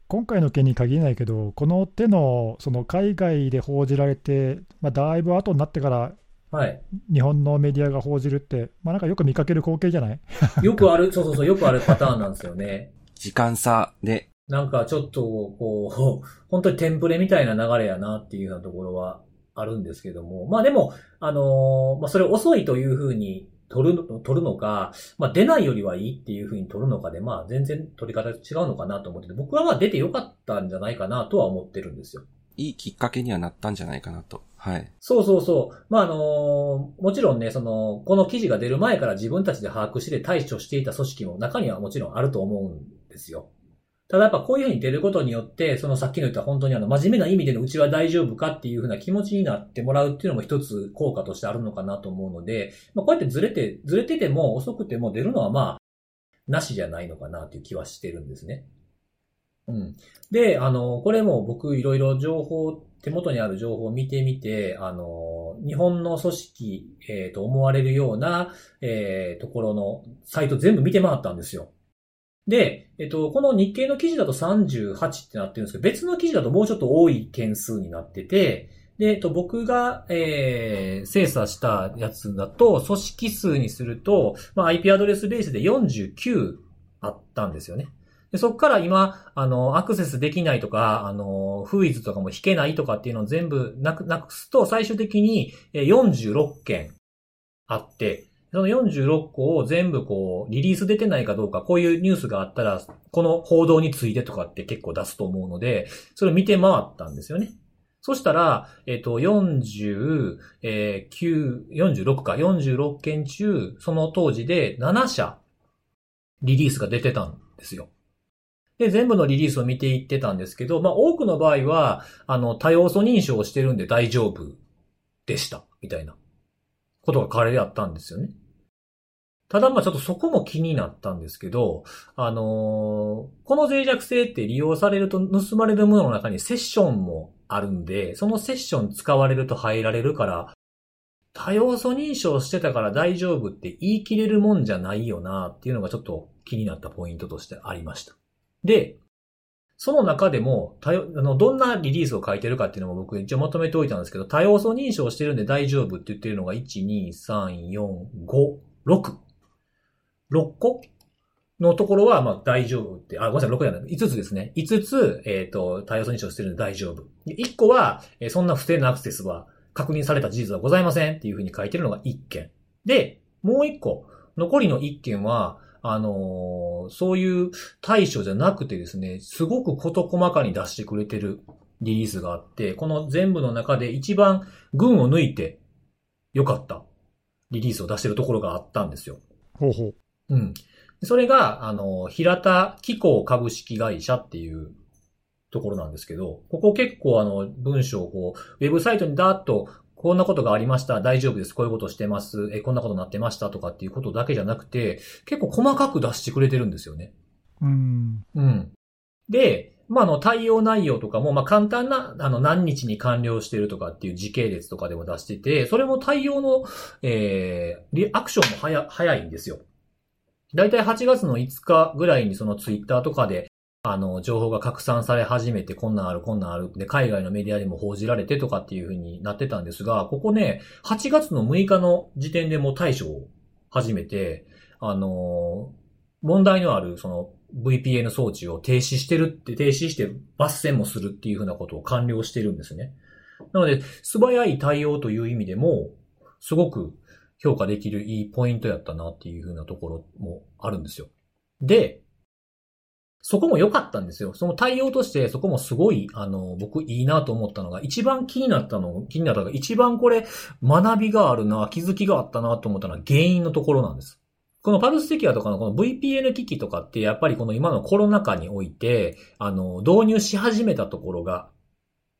今回の件に限らないけど、この手のその海外で報じられて、まあ、だいぶ後になってからはい。日本のメディアが報じるって、まあ、なんかよく見かける光景じゃない？よくある、そうそうそう、よくあるパターンなんですよね。時間差で、なんかちょっと、こう、本当にテンプレみたいな流れやなっていうようなところはあるんですけども。まあでも、あのーまあそれ遅いというふうに取るの、取るのか、まあ出ないよりはいいっていうふうに取るのかで、まあ全然取り方違うのかなと思ってて、僕はまあ出てよかったんじゃないかなとは思ってるんですよ。いいきっかけにはなったんじゃないかなと。はい。そうそうそう。まあ、あのもちろんね、その、この記事が出る前から自分たちで把握して対処していた組織も中にはもちろんあると思うんですよ。ただやっぱこういうふうに出ることによって、そのさっきの言った本当にあの、真面目な意味でのうちは大丈夫かっていうふうな気持ちになってもらうっていうのも一つ効果としてあるのかなと思うので、まあ、こうやってずれて、ずれてても遅くても出るのはまあ、なしじゃないのかなという気はしてるんですね。うん。で、あの、これも僕いろいろ情報、手元にある情報を見てみて、あの、日本の組織、えーと思われるような、えーところのサイト全部見て回ったんですよ。で、えっと、この日経の記事だと38ってなってるんですけど、別の記事だともうちょっと多い件数になってて、で、えっと、僕が、えー、精査したやつだと、組織数にすると、まあ、IP アドレスベースで49あったんですよね。でそこから今、あの、アクセスできないとか、あの、フーイズとかも引けないとかっていうのを全部なく、なくすと、最終的に46件あって、その46個を全部こう、リリース出てないかどうか、こういうニュースがあったら、この報道についてとかって結構出すと思うので、それを見て回ったんですよね。そしたら、えっ、と、40、えー、9、46か、46件中、その当時で7社、リリースが出てたんですよ。で、全部のリリースを見ていってたんですけど、まあ、多くの場合は、あの、多要素認証をしてるんで大丈夫でした、みたいなことが彼であったんですよね。ただまあちょっとそこも気になったんですけど、あのーこの脆弱性って利用されると盗まれるものの中にセッションもあるんで、そのセッション使われると入られるから、多要素認証してたから大丈夫って言い切れるもんじゃないよなっていうのがちょっと気になったポイントとしてありました。で、その中でも、あの、どんなリリースを書いてるかっていうのも僕一応まとめておいたんですけど、多要素認証してるんで大丈夫って言ってるのが、1、2、3、4、5、6。6個？のところは、まあ大丈夫って、あ、ごめんなさい、6じゃない。5つですね。5つ、えっ、と、多要素認証してるんで大丈夫。1個は、えーそんな不正なアクセスは確認された事実はございませんっていうふうに書いてるのが1件。で、もう1個、残りの1件は、あのーそういう対処じゃなくてですね、すごく事細かに出してくれてるリリースがあって、この全部の中で一番群を抜いて良かったリリースを出してるところがあったんですよ。ほうほう。うん。それが、あの、平田機構株式会社っていうところなんですけど、ここ結構あの、文章をこう、ウェブサイトにダーッと、こんなことがありました、大丈夫です、こういうことしてます、え、こんなことになってましたとかっていうことだけじゃなくて、結構細かく出してくれてるんですよね。うん。うん。で、まあ、あの、対応内容とかも、まあ、簡単な、あの、何日に完了してるとかっていう時系列とかでも出してて、それも対応の、えー、リアクションも早、早いんですよ。だいたい8月の5日ぐらいにそのツイッターとかで、あの、情報が拡散され始めて、こんなんある、こんなんある。で、海外のメディアでも報じられてとかっていう風になってたんですが、ここね、8月の6日の時点でも対処を始めて、あの問題のある、その、VPN 装置を停止してるって、停止して抜栓もするっていうふうなことを完了してるんですね。なので、素早い対応という意味でも、すごく評価できるいいポイントやったなっていうふうなところもあるんですよ。で、そこも良かったんですよ。その対応として、そこもすごい、あの、僕いいなと思ったのが、一番気になったの、気になったのが、一番これ、学びがあるな、気づきがあったなと思ったのは原因のところなんです。このパルステキュアとかのこの VPN 機器とかってやっぱりこの今のコロナ禍において、あの、導入し始めたところが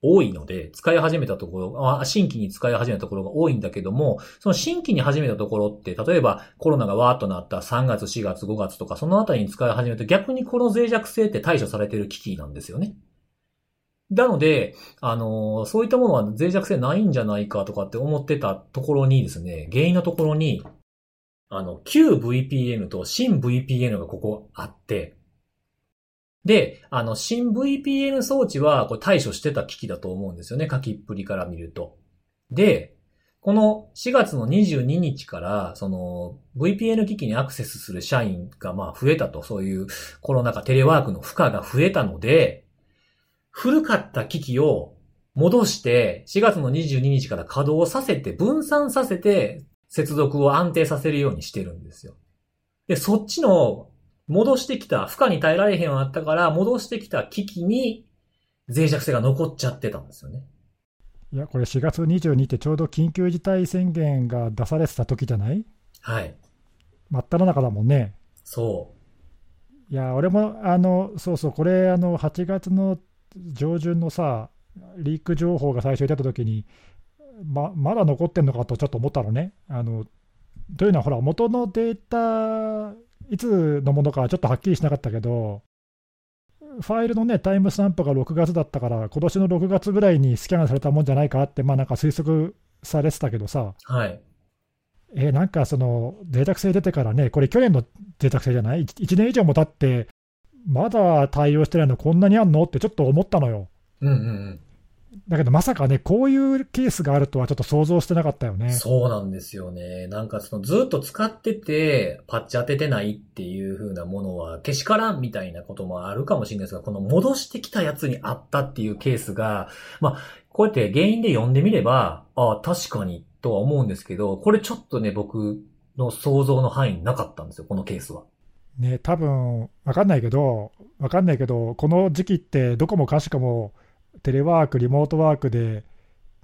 多いので、使い始めたところ、新規に使い始めたところが多いんだけども、その新規に始めたところって、例えばコロナがわーっとなった3月、4月、5月とかそのあたりに使い始めると逆にこの脆弱性って対処されてる機器なんですよね。なので、あのそういったものは脆弱性ないんじゃないかとかって思ってたところにですね、原因のところに、あの、旧 VPN と新 VPN がここあって、で、あの、新 VPN 装置はこれ対処してた機器だと思うんですよね、書きっぷりから見ると。で、この4月の22日から、その VPN 機器にアクセスする社員がまあ増えたと、そういうコロナ禍テレワークの負荷が増えたので、古かった機器を戻して、4月の22日から稼働させて、分散させて、接続を安定させるようにしてるんですよ。で、そっちの戻してきた、負荷に耐えられへんようになったから、戻してきた機器に脆弱性が残っちゃってたんですよね。いや、これ4月22ってちょうど緊急事態宣言が出されてた時じゃない？はい。真っ只中だもんね。そいや、俺も、あの、そうそう、これ、あの、8月の上旬のさ、リーク情報が最初に出た時に、ままだ残ってんのかとちょっと思ったのね。あのというのは、ほら、元のデータ、いつのものかはちょっとはっきりしなかったけど、ファイルのね、タイムスタンプが6月だったから、今年の6月ぐらいにスキャンされたもんじゃないかって、まあなんか推測されてたけどさ、う。はい。えーなんかその、脆弱性出てからね、これ去年の脆弱性じゃない ?1 年以上も経って、まだ対応してないのこんなにあんの？ってちょっと思ったのよ。うんうんうん。だけどまさかね、こういうケースがあるとはちょっと想像してなかったよね。そうなんですよね。なんかそのずっと使ってて、パッチ当ててないっていう風なものは、けしからんみたいなこともあるかもしれないですが、この戻してきたやつにあったっていうケースが、まあ、こうやって原因で読んでみれば、ああ、確かにとは思うんですけど、これちょっとね、僕の想像の範囲になかったんですよ、このケースは。ね、多分わかんないけど、わかんないけど、この時期ってどこもかしかもテレワーク、リモートワークで、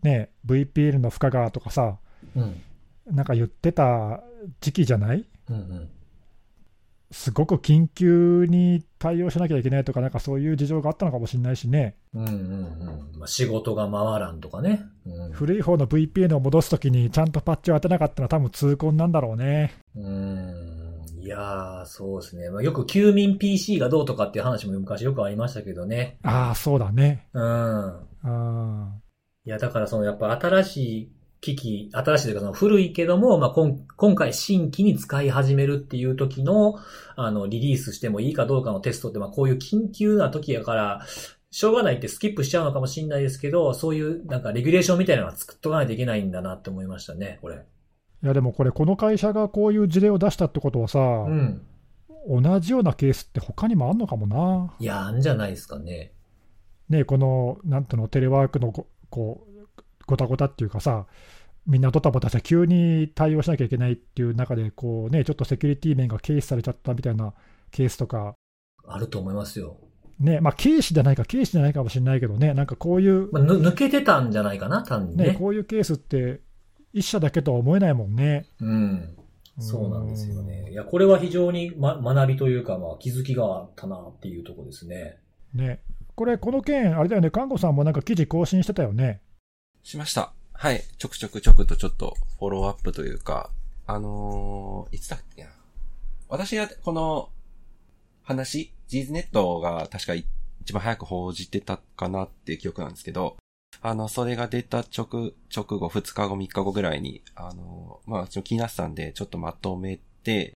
ね、VPN の負荷がとかさ、うん。なんか言ってた時期じゃない？うんうん。すごく緊急に対応しなきゃいけないとか、なんかそういう事情があったのかもしれないしね、うんうんうん。まあ、仕事が回らんとかね。うん。古い方の VPN を戻すときにちゃんとパッチを当てなかったのは多分痛恨なんだろうね。うん。いやー、そうですね。まあ、よく休眠 PC がどうとかっていう話も昔よくありましたけどね。ああ、そうだね。うん。あいや、だからそのやっぱ新しい機器、新しいというかその古いけども、まあ、今今回新規に使い始めるっていう時の、あの、リリースしてもいいかどうかのテストって、まあ、こういう緊急な時やから、しょうがないってスキップしちゃうのかもしれないですけど、そういうなんかレギュレーションみたいなのは作っとかないといけないんだなって思いましたね、これ。いやでもこれ、この会社がこういう事例を出したってことはさ、うん。同じようなケースって他にもあんのかもな。いや、あんじゃないですかね。ね、この、なんていうの、テレワークのごこうごたごたっていうかさ、みんなドタバタして急に対応しなきゃいけないっていう中で、こうね、ちょっとセキュリティ面が軽視されちゃったみたいなケースとか、あると思いますよ。ね、まあ、軽視じゃないか、軽視じゃないかもしれないけどね、なんかこういう、まあ、ぬ抜けてたんじゃないかな、単にね。ね、こういうケースって、一社だけとは思えないもんね。うん。そうなんですよね。いや、これは非常に、ま、学びというか、まあ、気づきがあったなっていうところですね。ね。これ、この件、あれだよね、看護さんもなんか記事更新してたよね。しました。はい。ちょくちょくちょくとちょっとフォローアップというか、あのー、いつだっけな。私がこの話、ジーズネットが確か一番早く報じてたかなっていう記憶なんですけど、あの、それが出た直、直後、2日後、3日後ぐらいに、あのー、まあ、ち気になってたんで、ちょっとまとめて、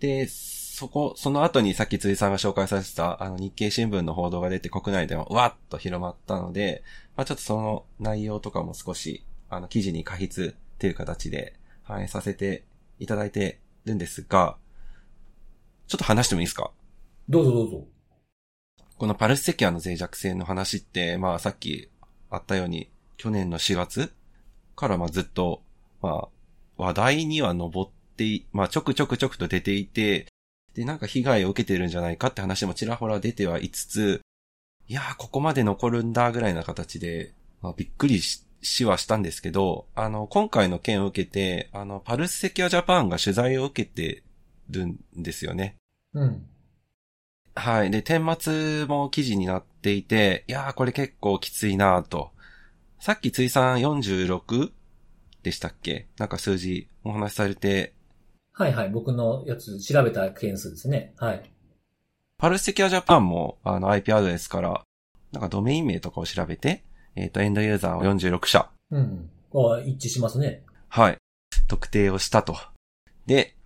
で、そこ、その後にさっき辻さんが紹介されてた、あの、日経新聞の報道が出て国内でも、うわっと広まったので、まあちょっとその内容とかも少し、あの、記事に過筆っていう形で反映させていただいてるんですが、ちょっと話してもいいですか？どうぞどうぞ。このパルスセキュアの脆弱性の話って、まあさっきあったように、去年の4月からまあずっと、まあ話題には上って、まあちょくちょくちょくと出ていて、で、なんか被害を受けてるんじゃないかって話もちらほら出てはいつつ、いやー、ここまで残るんだぐらいな形で、まあ、びっくりししはしたんですけど、あの、今回の件を受けて、あの、パルスセキュアジャパンが取材を受けてるんですよね。うん。はい。で、顛末も記事になっていて、いやー、これ結構きついなーと。さっき追算 46? でしたっけ？なんか数字お話しされて、はいはい。僕のやつ調べた件数ですね。はい。パルスセキュアジャパンも、あの IP アドレスから、なんかドメイン名とかを調べて、えっ、と、エンドユーザーを46社、うんうん。あ一致しますね。はい、特定をしたと。で、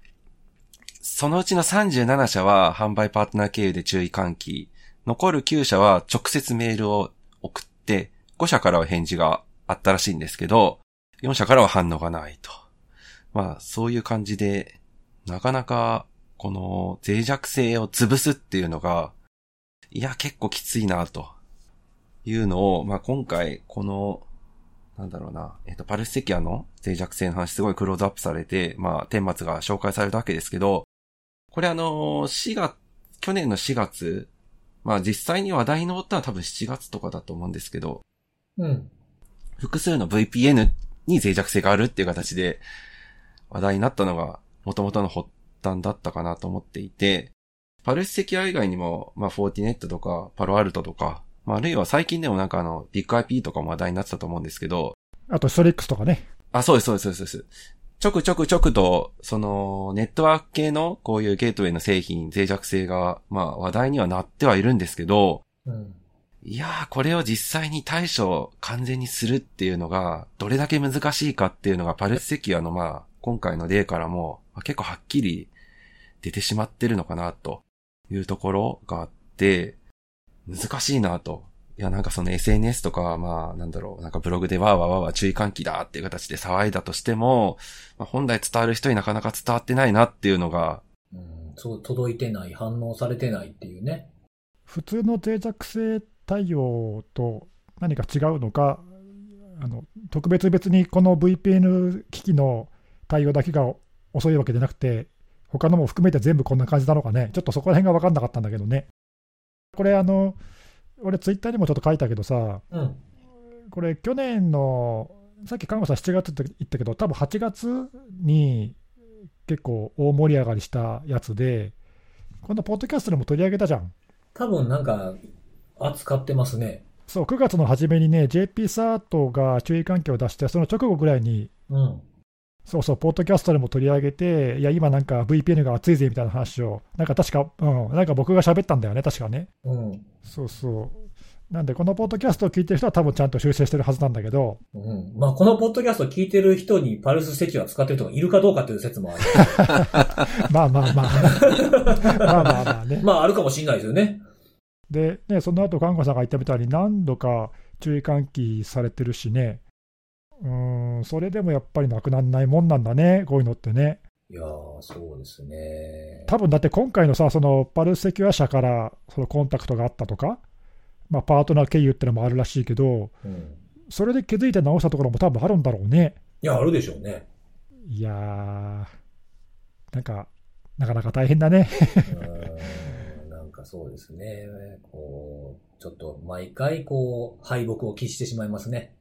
そのうちの37社は販売パートナー経由で注意喚起、残る9社は直接メールを送って、5社からは返事があったらしいんですけど、4社からは反応がないと。まあ、そういう感じで、なかなか、この脆弱性を潰すっていうのが、いや、結構きついな、というのを、まあ今回、この、なんだろうな、えっ、と、パルスセキアの脆弱性の話すごいクローズアップされて、まあ、顛末が紹介されたわけですけど、これあの、4月、去年の4月、まあ実際に話題に上ったのは多分7月とかだと思うんですけど、うん。複数の VPN に脆弱性があるっていう形で話題になったのが元々の発端だったかなと思っていて、パルスセキュア以外にも、まあ、フォーティネットとか、パロアルトとか、まあ、あるいは最近でもなんかあの、ビッグ IP とかも話題になってたと思うんですけど、あと、ストリックスとかね。あ、そうです、そうです、そうですそうです。ちょくちょくちょくと、その、ネットワーク系のこういうゲートウェイの製品、脆弱性が、まあ話題にはなってはいるんですけど、うん。いやー、これを実際に対処完全にするっていうのが、どれだけ難しいかっていうのが、パルスセキュアのまあ、今回の例からも、まあ結構はっきり出てしまってるのかな、というところがあって、難しいな、といや、なんかその SNS とかは、まあ、なんだろう、なんかブログでわーわーわーわー注意喚起だっていう形で騒いだとしても、まあ、本来伝わる人になかなか伝わってないなっていうのが、うん、そう、届いてない、反応されてないっていうね。普通の脆弱性対応と何か違うのか、あの特別別にこの VPN 機器の対応だけが遅いわけじゃなくて、他のも含めて全部こんな感じなのかね、ちょっとそこら辺が分かんなかったんだけどね。これ、あの俺、ツイッターにもちょっと書いたけどさ、うん。これ、去年の、さっき看護さん7月って言ったけど、多分8月に結構大盛り上がりしたやつで、このポッドキャストでも取り上げたじゃん。多分なんか、扱ってますね。そう、9月の初めにね、JP サートが注意喚起を出して、その直後ぐらいに、うん。そうそう、ポッドキャストでも取り上げて、いや、今なんか VPN が熱いぜみたいな話を、なんか確か、うん、なんか僕が喋ったんだよね、確かね。うん。そうそう。なんで、このポッドキャストを聞いてる人は多分ちゃんと修正してるはずなんだけど、うん。まあ、このポッドキャスト聞いてる人にパルス席は使ってる人がいるかどうかっていう説もある。まあまあまあ、まあまあまあね。まあ、あるかもしれないですよね。で、ね、その後看護さんが言ったみたいに、何度か注意喚起されてるしね、うーん、それでもやっぱりなくならないもんなんだね、こういうのってね。いやー、そうですね。多分だって今回のさ、そのパルスセキュア社からそのコンタクトがあったとか、まあ、パートナー経由ってのもあるらしいけど、うん。それで気づいて直したところも多分あるんだろうね。いや、あるでしょうね。いやー、なんか、なかなか大変だね。うーんなんかそうですね。こう、ちょっと毎回こう、敗北を喫してしまいますね。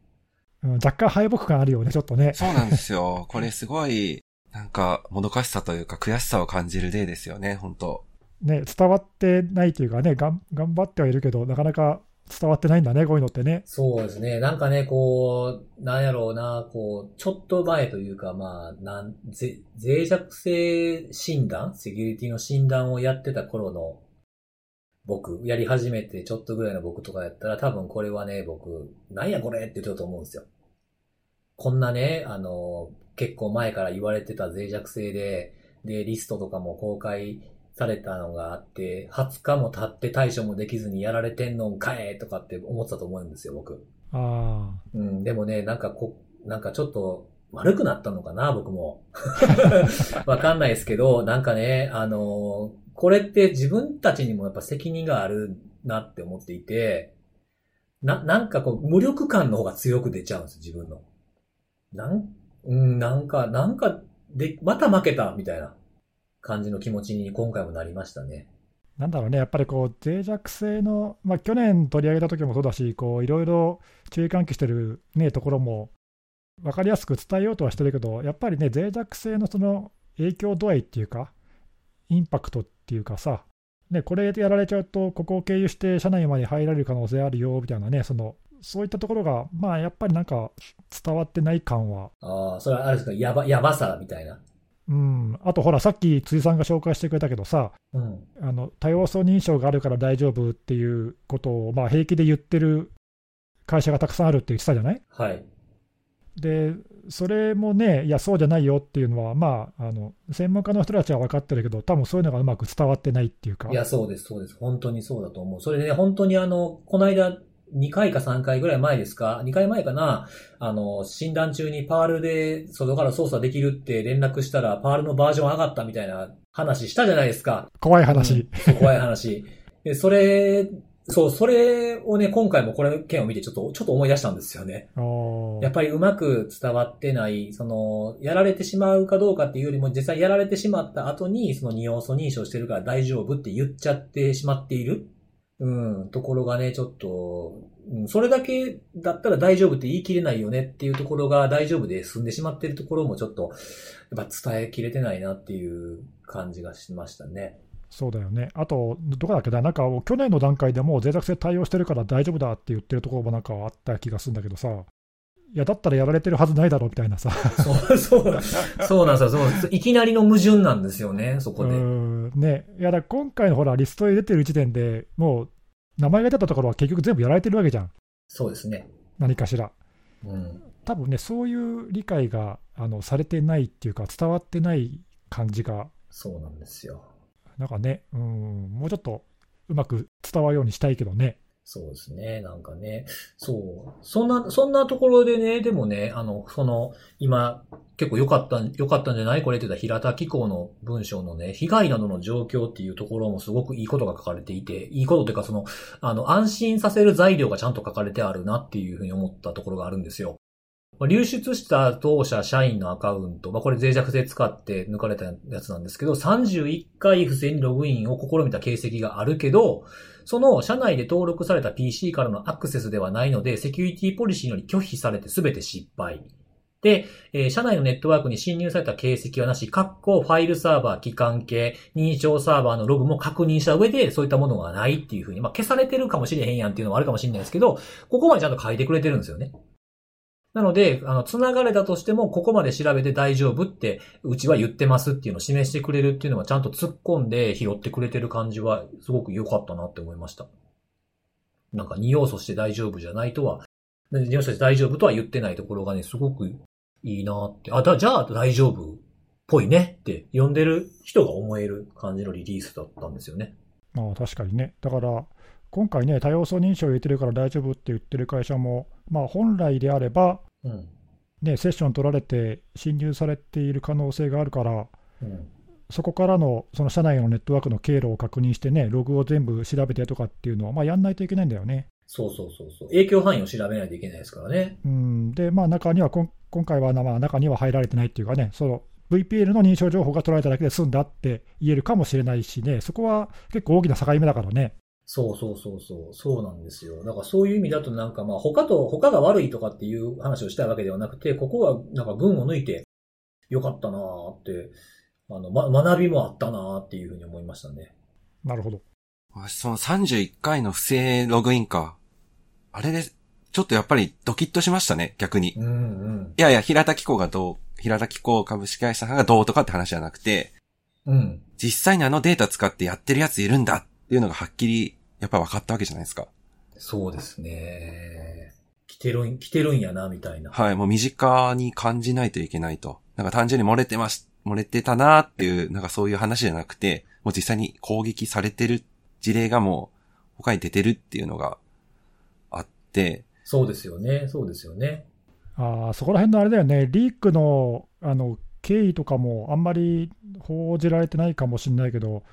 うん若干敗北感あるよね、ちょっとね。そうなんですよ。これすごい、なんか、もどかしさというか悔しさを感じる例ですよね、本当ね、伝わってないというかね、がん頑張ってはいるけど、なかなか伝わってないんだね、こういうのってね。そうですね。なんかね、こう、なんやろうな、こう、ちょっと前というか、まあ、なん、ぜ、脆弱性診断セキュリティの診断をやってた頃の僕、やり始めてちょっとぐらいの僕とかやったら、多分これはね、僕、なんやこれって言ってたと思うんですよ。こんなね、あの、結構前から言われてた脆弱性で、で、リストとかも公開されたのがあって、20日も経って対処もできずにやられてんのんかえとかって思ってたと思うんですよ、僕。あうん、でもね、なんかこ、なんかちょっと丸くなったのかな、僕も。わかんないですけど、なんかね、あのーこれって自分たちにもやっぱ責任があるなって思っていて、な、なんかこう、無力感の方が強く出ちゃうんです、自分の。なん、うん、なんか、なんか、で、また負けた、みたいな感じの気持ちに今回もなりましたね。なんだろうね、やっぱりこう脆弱性の、まあ、去年取り上げた時もそうだし、こういろいろ注意喚起してる、ね、ところも分かりやすく伝えようとはしてるけど、やっぱりね、脆弱性のその影響度合いっていうか、インパクトっていうかさ、ね、これやられちゃうと、ここを経由して社内まで入られる可能性あるよみたいなね、そのそういったところが、まあやっぱりなんか伝わってない感は、ああ、それはあれですか、やば、やばさ、みたいな？うん、あとほら、さっき辻さんが紹介してくれたけどさ、うん。あの多要素認証があるから大丈夫っていうことを、まあ、平気で言ってる会社がたくさんあるって言ってたじゃない？はい。で、それもね、いや、そうじゃないよっていうのは、まあ、あの専門家の人たちは分かってるけど、多分そういうのがうまく伝わってないっていうか、いや、そうです、そうです。本当にそうだと思う。それでね、本当にあの、この間、2回か3回ぐらい前ですか ?2 回前かな？あの、診断中にパールで外から操作できるって連絡したら、パールのバージョン上がったみたいな話したじゃないですか。怖い話、うん怖い話。で、それ、そう、それをね、今回もこれ件を見てちょっと、ちょっと思い出したんですよね。やっぱりうまく伝わってない、その、やられてしまうかどうかっていうよりも、実際やられてしまった後に、その二要素認証してるから大丈夫って言っちゃってしまっている、うん、ところがね、ちょっと、うん、それだけだったら大丈夫って言い切れないよねっていうところが大丈夫で済んでしまっているところもちょっと、やっぱ伝えきれてないなっていう感じがしましたね。そうだよね、あと、どこだっけな、なんか去年の段階でもう脆弱性対応してるから大丈夫だって言ってるところもなんかあった気がするんだけどさ、いや、だったらやられてるはずないだろうみたいなさ。そう、そう、そうなんですよ。そういきなりの矛盾なんですよね、そこうで。んね、いやだ今回のほら、リストに出てる時点でもう名前が出たところは結局全部やられてるわけじゃん、そうですね。何かしら。うん。多分ね、そういう理解があのされてないっていうか、伝わってない感じが、そうなんですよ。なんかね、うん、もうちょっとうまく伝わるようにしたいけどね。そうですね、なんかね。そう。そんな、そんなところでね、でもね、あの、その、今、結構良かった、良かったんじゃない？これって言った平田機構の文章のね、被害などの状況っていうところもすごくいいことが書かれていて、いいことというかその、あの、安心させる材料がちゃんと書かれてあるなっていうふうに思ったところがあるんですよ。流出した当社社員のアカウント、まあ、これ脆弱性使って抜かれたやつなんですけど、31回不正にログインを試みた形跡があるけど、その社内で登録された PC からのアクセスではないので、セキュリティポリシーにより拒否されて全て失敗。で、えー社内のネットワークに侵入された形跡はなし、括弧ファイルサーバー、機関系、認証サーバーのログも確認した上で、そういったものがないっていうふうに、まあ、消されてるかもしれへんやんっていうのはあるかもしれないですけど、ここまでちゃんと書いてくれてるんですよね。なので、あの、繋がれたとしても、ここまで調べて大丈夫って、うちは言ってますっていうのを示してくれるっていうのは、ちゃんと突っ込んで拾ってくれてる感じは、すごく良かったなって思いました。なんか、二要素して大丈夫じゃないとは、二要素して大丈夫とは言ってないところがね、すごくいいなって。あ、だ、じゃあ大丈夫っぽいねって、呼んでる人が思える感じのリリースだったんですよね。まあ確かにね。だから、今回ね、多要素認証を入れてるから大丈夫って言ってる会社も、まあ本来であれば、うん。ね、セッション取られて侵入されている可能性があるから、うん。そこからのその社内のネットワークの経路を確認してね、ログを全部調べてとかっていうのを、まあ、やんないといけないんだよね。そうそうそうそう。影響範囲を調べないといけないですからね。うん、で、まあ、中にはこん、今回は、まあ、中には入られてないっていうかね、その VPN の認証情報が取られただけで済んだって言えるかもしれないしね、そこは結構大きな境目だからね。そうそうそうそう。そうなんですよ。だからそういう意味だとなんかまあ他と、他が悪いとかっていう話をしたいわけではなくて、ここはなんか群を抜いてよかったなーって、あの、ま、学びもあったなーっていうふうに思いましたね。なるほど。私その31回の不正ログインか。あれで、ちょっとやっぱりドキッとしましたね、逆に。うんうん。いやいや、平田機構がどう、平田機構株式会社さんがどうとかって話じゃなくて、うん。実際にあのデータ使ってやってるやついるんだっていうのがはっきり、やっぱ分かったわけじゃないですか。そうですね。来てるん、来てるんやな、みたいな。はい、もう身近に感じないといけないと。なんか単純に漏れてまし、漏れてたなっていう、なんかそういう話じゃなくて、もう実際に攻撃されてる事例がもう他に出てるっていうのがあって、そうですよね。そうですよね。あーそこら辺のあれだよね、リークのあの経緯とかもあんまり報じられてないかもしれないけど、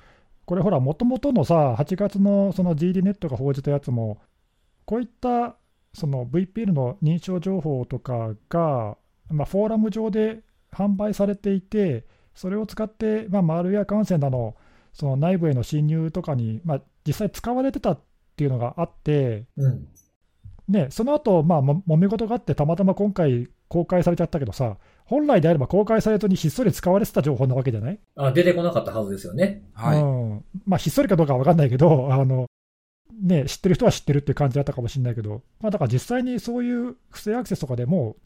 これほら、もともとのさ、8月のその GD ネットが報じたやつも、こういったその VPN の認証情報とかが、まあ、フォーラム上で販売されていて、それを使って、まあ、マルウェア感染など、その内部への侵入とかに、まあ、実際使われてたっていうのがあって、うん。ね、その後、まあ、も揉め事があって、たまたま今回公開されちゃったけどさ、本来であれば公開されずにひっそり使われてた情報なわけじゃない、あ、出てこなかったはずですよね。はい。うんまあ、ひっそりかどうかは分かんないけど、あのね、知ってる人は知ってるっていう感じだったかもしれないけど、まあ、だから実際にそういう不正アクセスとかでもう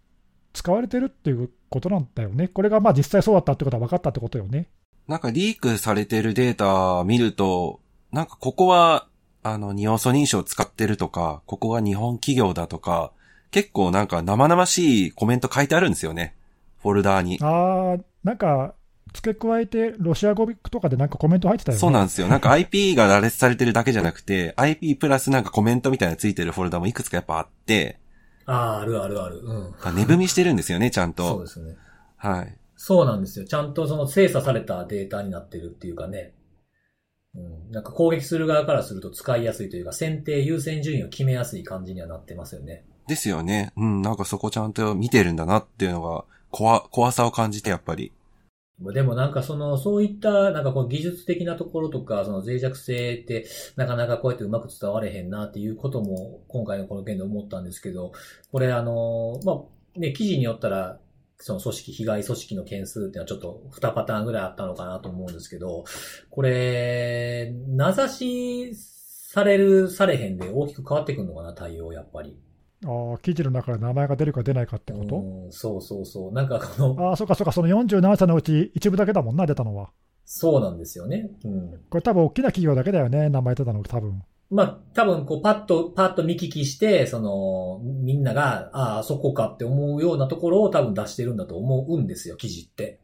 使われてるっていうことなんだよね。これがまあ実際そうだったってことは分かったってことよね。なんかリークされてるデータ見ると、なんかここは、あの、二要素認証使ってるとか、ここが日本企業だとか、結構なんか生々しいコメント書いてあるんですよね。フォルダーに。あー、なんか付け加えて、ロシア語とかでなんかコメント入ってたよね。そうなんですよ。なんか IP が羅列されてるだけじゃなくて、IP プラスなんかコメントみたいなのついてるフォルダもいくつかやっぱあって、ああ、あるあるある。うん。あ値踏みしてるんですよね、ちゃんと。そうですね。はい。そうなんですよ。ちゃんとその精査されたデータになってるっていうかね。うん。なんか攻撃する側からすると使いやすいというか、選定優先順位を決めやすい感じにはなってますよね。ですよね。うん、なんかそこちゃんと見てるんだなっていうのが、怖、怖さを感じてやっぱり。でもなんかその、そういった、なんかこう技術的なところとか、その脆弱性って、なかなかこうやってうまく伝われへんなっていうことも、今回のこの件で思ったんですけど、これあの、まあ、ね、記事によったら、その組織、被害組織の件数っていうのはちょっと2パターンぐらいあったのかなと思うんですけど、これ、名指しされる、されへんで大きく変わってくるのかな、対応、やっぱり。あー記事の中で名前が出るか出ないかってこと？うん、そうそうそう。なんかこの、ああ、そうかそうか、その47社のうち一部だけだもんな、出たのは。そうなんですよね。うん。これ多分大きな企業だけだよね、名前出たの、多分。まあ、多分、こう、パッと、パッと見聞きして、その、みんなが、ああ、そこかって思うようなところを多分出してるんだと思うんですよ、記事って。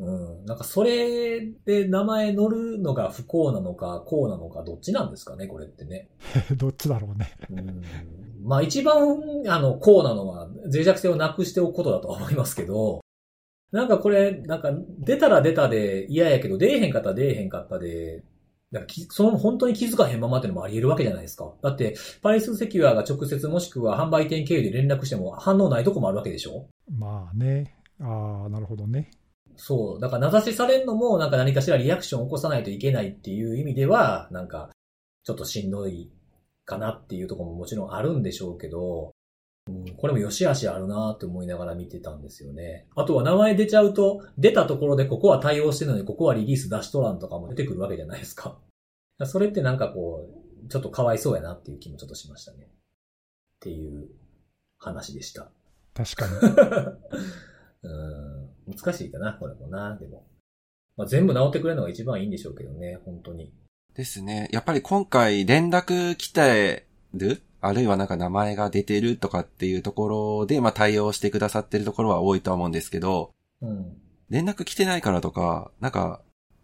うん。なんかそれで名前乗るのが不幸なのか、幸なのか、どっちなんですかね、これってね。どっちだろうね。うん。まあ一番、あの、幸なのは脆弱性をなくしておくことだとは思いますけど、なんかこれ、なんか出たら出たで嫌やけど、出えへんかったら出えへんかったで、なんかきその本当に気づかへんままっていうのもあり得るわけじゃないですか。だって、パリスセキュアが直接もしくは販売店経由で連絡しても反応ないとこもあるわけでしょ？まあね。ああ、なるほどね。そう。だから名指しされるのも、なんか何かしらリアクションを起こさないといけないっていう意味では、なんか、ちょっとしんどいかなっていうところももちろんあるんでしょうけど、うん、これも良し悪しあるなって思いながら見てたんですよね。あとは名前出ちゃうと、出たところでここは対応してるのに、ここはリリース出しとらんとかも出てくるわけじゃないですか。それってなんかこう、ちょっとかわいそうやなっていう気もちょっとしましたね。っていう話でした。確かに。うん難しいかな、これもな、でも。まあ、全部治ってくれるのが一番いいんでしょうけどね、本当に。ですね。やっぱり今回連絡来てる？あるいはなんか名前が出てるとかっていうところで、まあ対応してくださってるところは多いとは思うんですけど、うん。連絡来てないからとか、なんか、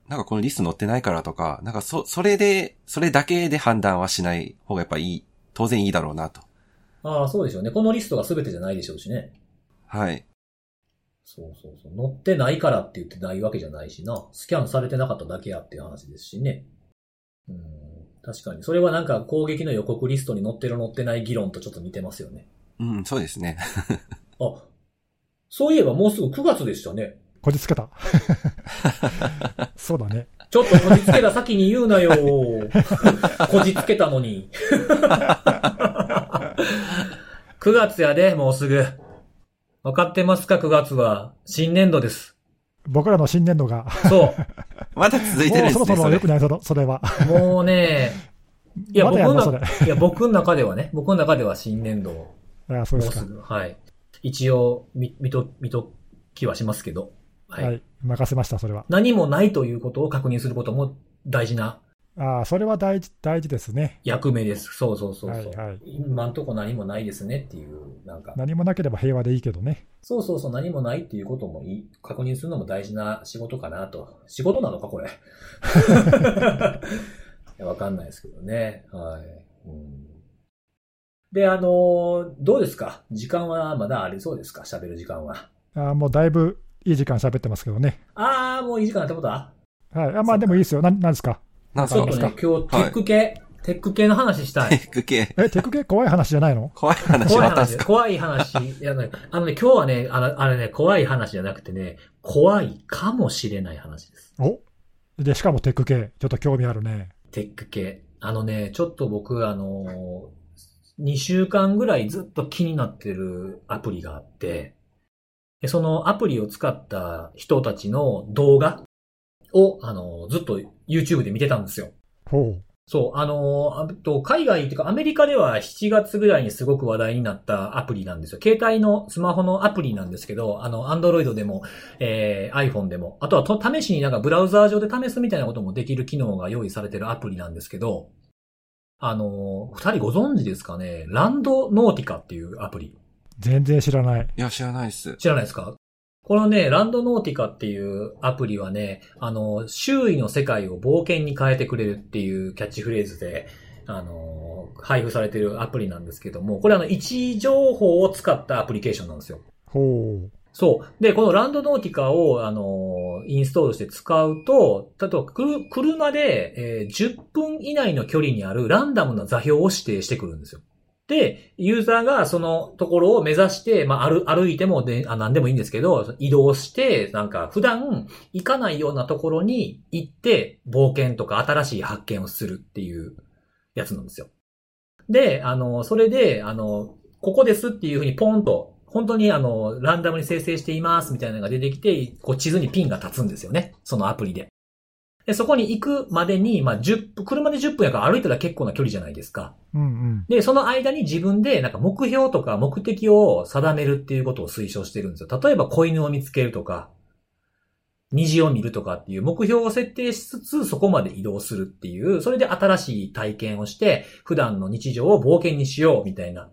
なんかこのリスト載ってないからとか、なんかそ、それで、それだけで判断はしない方がやっぱいい、当然いいだろうなと。ああ、そうでしょうね。このリストが全てじゃないでしょうしね。はい。そうそうそう。載ってないからって言ってないわけじゃないしな。スキャンされてなかっただけやっていう話ですしね。うん。確かに。それはなんか攻撃の予告リストに載ってる載ってない議論とちょっと似てますよね。うん、そうですね。あ、そういえばもうすぐ9月でしたね。こじつけた。そうだね。ちょっとこじつけた先に言うなよ。こじつけたのに。9月やで、もうすぐ。わかってますか ?9 月は。新年度です。僕らの新年度が、そ まだ続いてるんですね、もうそろそろ良くないそれそれは。う。もうね、いや、ま僕のいや、僕の中ではね、僕の中では新年度、ああ、そうですか。もうすぐ、はい。一応、み、見と、見ときはしますけど、はい。はい。任せました、それは。何もないということを確認することも大事なああ、それは大事、大事ですね。役目です。そうそうそうそう。はいはい今んとこ何もないですねっていう、なんか。何もなければ平和でいいけどね。そうそうそう、何もないっていうこともいい、確認するのも大事な仕事かなと。仕事なのか、これ。わかんないですけどね。はい。うん、で、あのーどうですか？時間はまだありそうですか？喋る時間は。ああ、もうだいぶいい時間喋ってますけどね。あー、もういい時間ってことは？はい。あまあでもいいですよ。な、なんですか？なんちょっとすかね、今日、テック系、テック系の話したい。テック系。え、テク系怖い話じゃないの？怖い話怖い話怖い話。いやね、あのね、今日はね、あの、あれね、怖い話じゃなくてね、怖いかもしれない話です。お？で、しかもテク系。ちょっと興味あるね。テック系。あのね、ちょっと僕、あの、2週間ぐらいずっと気になってるアプリがあって、でそのアプリを使った人たちの動画を、あの、ずっと YouTube で見てたんですよ。ほう。そう、あの、あと、海外っていうかアメリカでは7月ぐらいにすごく話題になったアプリなんですよ。携帯のスマホのアプリなんですけど、あの、Android でも、えー、iPhone でも、あとはと試しになんかブラウザー上で試すみたいなこともできる機能が用意されてるアプリなんですけど、あの、二人ご存知ですかね？ランドノーティカっていうアプリ。全然知らない。いや、知らないです。知らないですか？このね、ランドノーティカっていうアプリはね、あの、周囲の世界を冒険に変えてくれるっていうキャッチフレーズで、あの、配布されてるアプリなんですけども、これあの、位置情報を使ったアプリケーションなんですよ。ほう。そう。で、このランドノーティカを、あの、インストールして使うと、例えば、くる車で、えー10分以内の距離にあるランダムな座標を指定してくるんですよ。で、ユーザーがそのところを目指して、まあ、歩、歩いてもで、あ、何でもいいんですけど、移動して、なんか、普段行かないようなところに行って、冒険とか新しい発見をするっていうやつなんですよ。で、あの、それで、あの、ここですっていうふうにポンと、本当にあの、ランダムに生成していますみたいなのが出てきて、こう地図にピンが立つんですよね。そのアプリで。で、そこに行くまでに、まあ、10分、車で10分やから歩いたら結構な距離じゃないですか。うんうん。で、その間に自分で、なんか目標とか目的を定めるっていうことを推奨してるんですよ。例えば、子犬を見つけるとか、虹を見るとかっていう目標を設定しつつ、そこまで移動するっていう、それで新しい体験をして、普段の日常を冒険にしようみたいな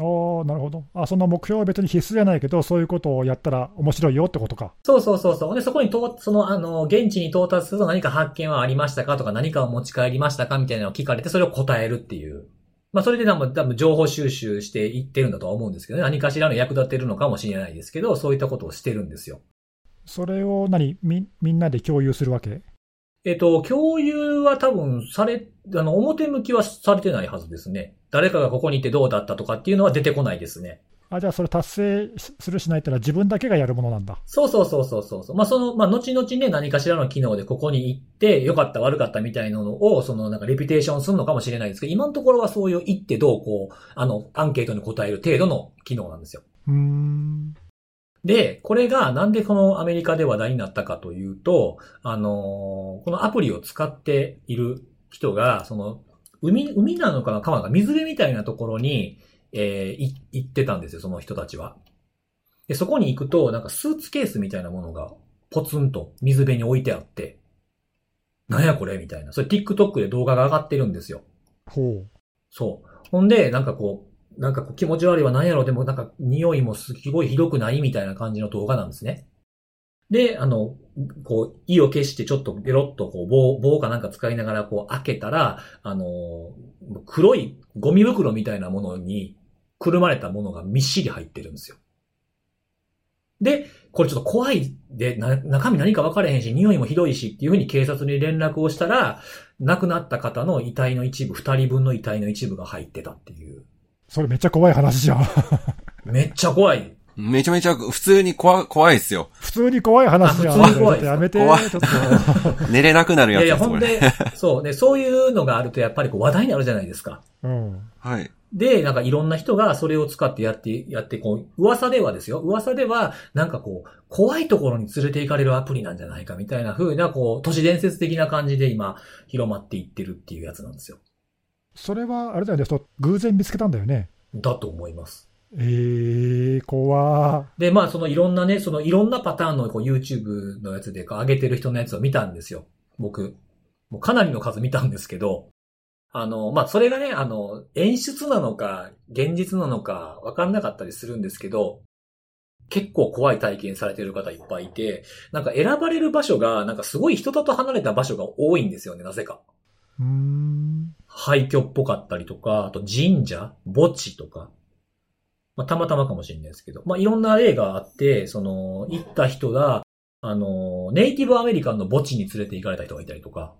ああ、なるほど。あその目標は別に必須じゃないけど、そういうことをやったら面白いよってことか。そうそうそうそう。で、そこにと、その、あの、現地に到達すると何か発見はありましたかとか何かを持ち帰りましたかみたいなのを聞かれて、それを答えるっていう。まあ、それで多分、多分情報収集していってるんだとは思うんですけどね。何かしらの役立ってるのかもしれないですけど、そういったことをしてるんですよ。それを何？み、みんなで共有するわけ？えっと、共有は多分され、あの、表向きはされてないはずですね。誰かがここにいてどうだったとかっていうのは出てこないですね。あ、じゃあそれ達成するしないってのは自分だけがやるものなんだ。そうそうそうそうそう。まあ、その、まあ、後々ね、何かしらの機能でここに行って、良かった悪かったみたいなのを、その、なんか、レピュテーションするのかもしれないですけど、今のところはそういう行ってどうこう、あの、アンケートに答える程度の機能なんですよ。うーん。で、これがなんでこのアメリカで話題になったかというと、あのーこのアプリを使っている人が、その、海、海なのかな川なのか水辺みたいなところに、えーい行ってたんですよ、その人たちは。で、そこに行くと、なんかスーツケースみたいなものがポツンと水辺に置いてあって、なんやこれみたいな。それ TikTok で動画が上がってるんですよ。ほそう。ほんで、なんかこう、なんか気持ち悪いは何やろでもなんか匂いもすごいひどくないみたいな感じの動画なんですね。で、あの、こう、意を消してちょっとベロッとこう棒、棒かなんか使いながらこう開けたら、あの、黒いゴミ袋みたいなものにくるまれたものがみっしり入ってるんですよ。で、これちょっと怖いで、な中身何か分かれへんし、匂いもひどいしっていうふうに警察に連絡をしたら、亡くなった方の遺体の一部、二人分の遺体の一部が入ってたっていう。う。それめっちゃ怖い話じゃん。めっちゃ怖い。めちゃめちゃ普通に怖、怖いっすよ。普通に怖い話じゃん。あ普通に怖いちょっとやめて、怖いちょっと。寝れなくなるいやいや、やつです、これ。ほんで、そう。で、そういうのがあるとやっぱりこう話題になるじゃないですか。うん。はい。で、なんかいろんな人がそれを使ってやって、やって、こう、噂ではですよ。噂では、なんかこう、怖いところに連れて行かれるアプリなんじゃないかみたいな風な、こう、都市伝説的な感じで今、広まっていってるっていうやつなんですよ。それは、あれだよね、偶然見つけたんだよね。だと思います。えー、怖で、まあ、そのいろんなね、そのいろんなパターンのこう YouTube のやつで上げてる人のやつを見たんですよ。僕。もうかなりの数見たんですけど、あの、まあ、それがね、あの、演出なのか、現実なのか、わかんなかったりするんですけど、結構怖い体験されてる方いっぱいいて、なんか選ばれる場所が、なんかすごい人里離れた場所が多いんですよね、なぜか。うーん。廃墟っぽかったりとか、あと神社墓地とか。まあ、たまたまかもしれないですけど。まあ、いろんな例があって、その、行った人が、あの、ネイティブアメリカンの墓地に連れて行かれた人がいたりとか、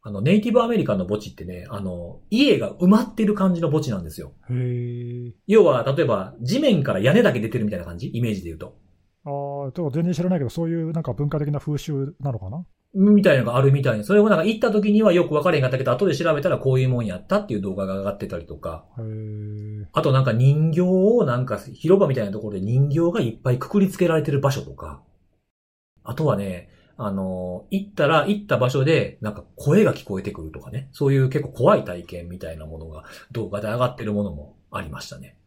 あの、ネイティブアメリカンの墓地ってね、あの、家が埋まってる感じの墓地なんですよ。へー。要は、例えば、地面から屋根だけ出てるみたいな感じ？イメージで言うと。あー、ちょっと全然知らないけど、そういうなんか文化的な風習なのかな？みたいなのがあるみたいに。それをなんか行った時にはよく分かれへんかったけど、後で調べたらこういうもんやったっていう動画が上がってたりとか。あとなんか人形をなんか広場みたいなところで人形がいっぱいくくりつけられてる場所とか。あとはね、あの、行ったら行った場所でなんか声が聞こえてくるとかね。そういう結構怖い体験みたいなものが動画で上がってるものもありましたね。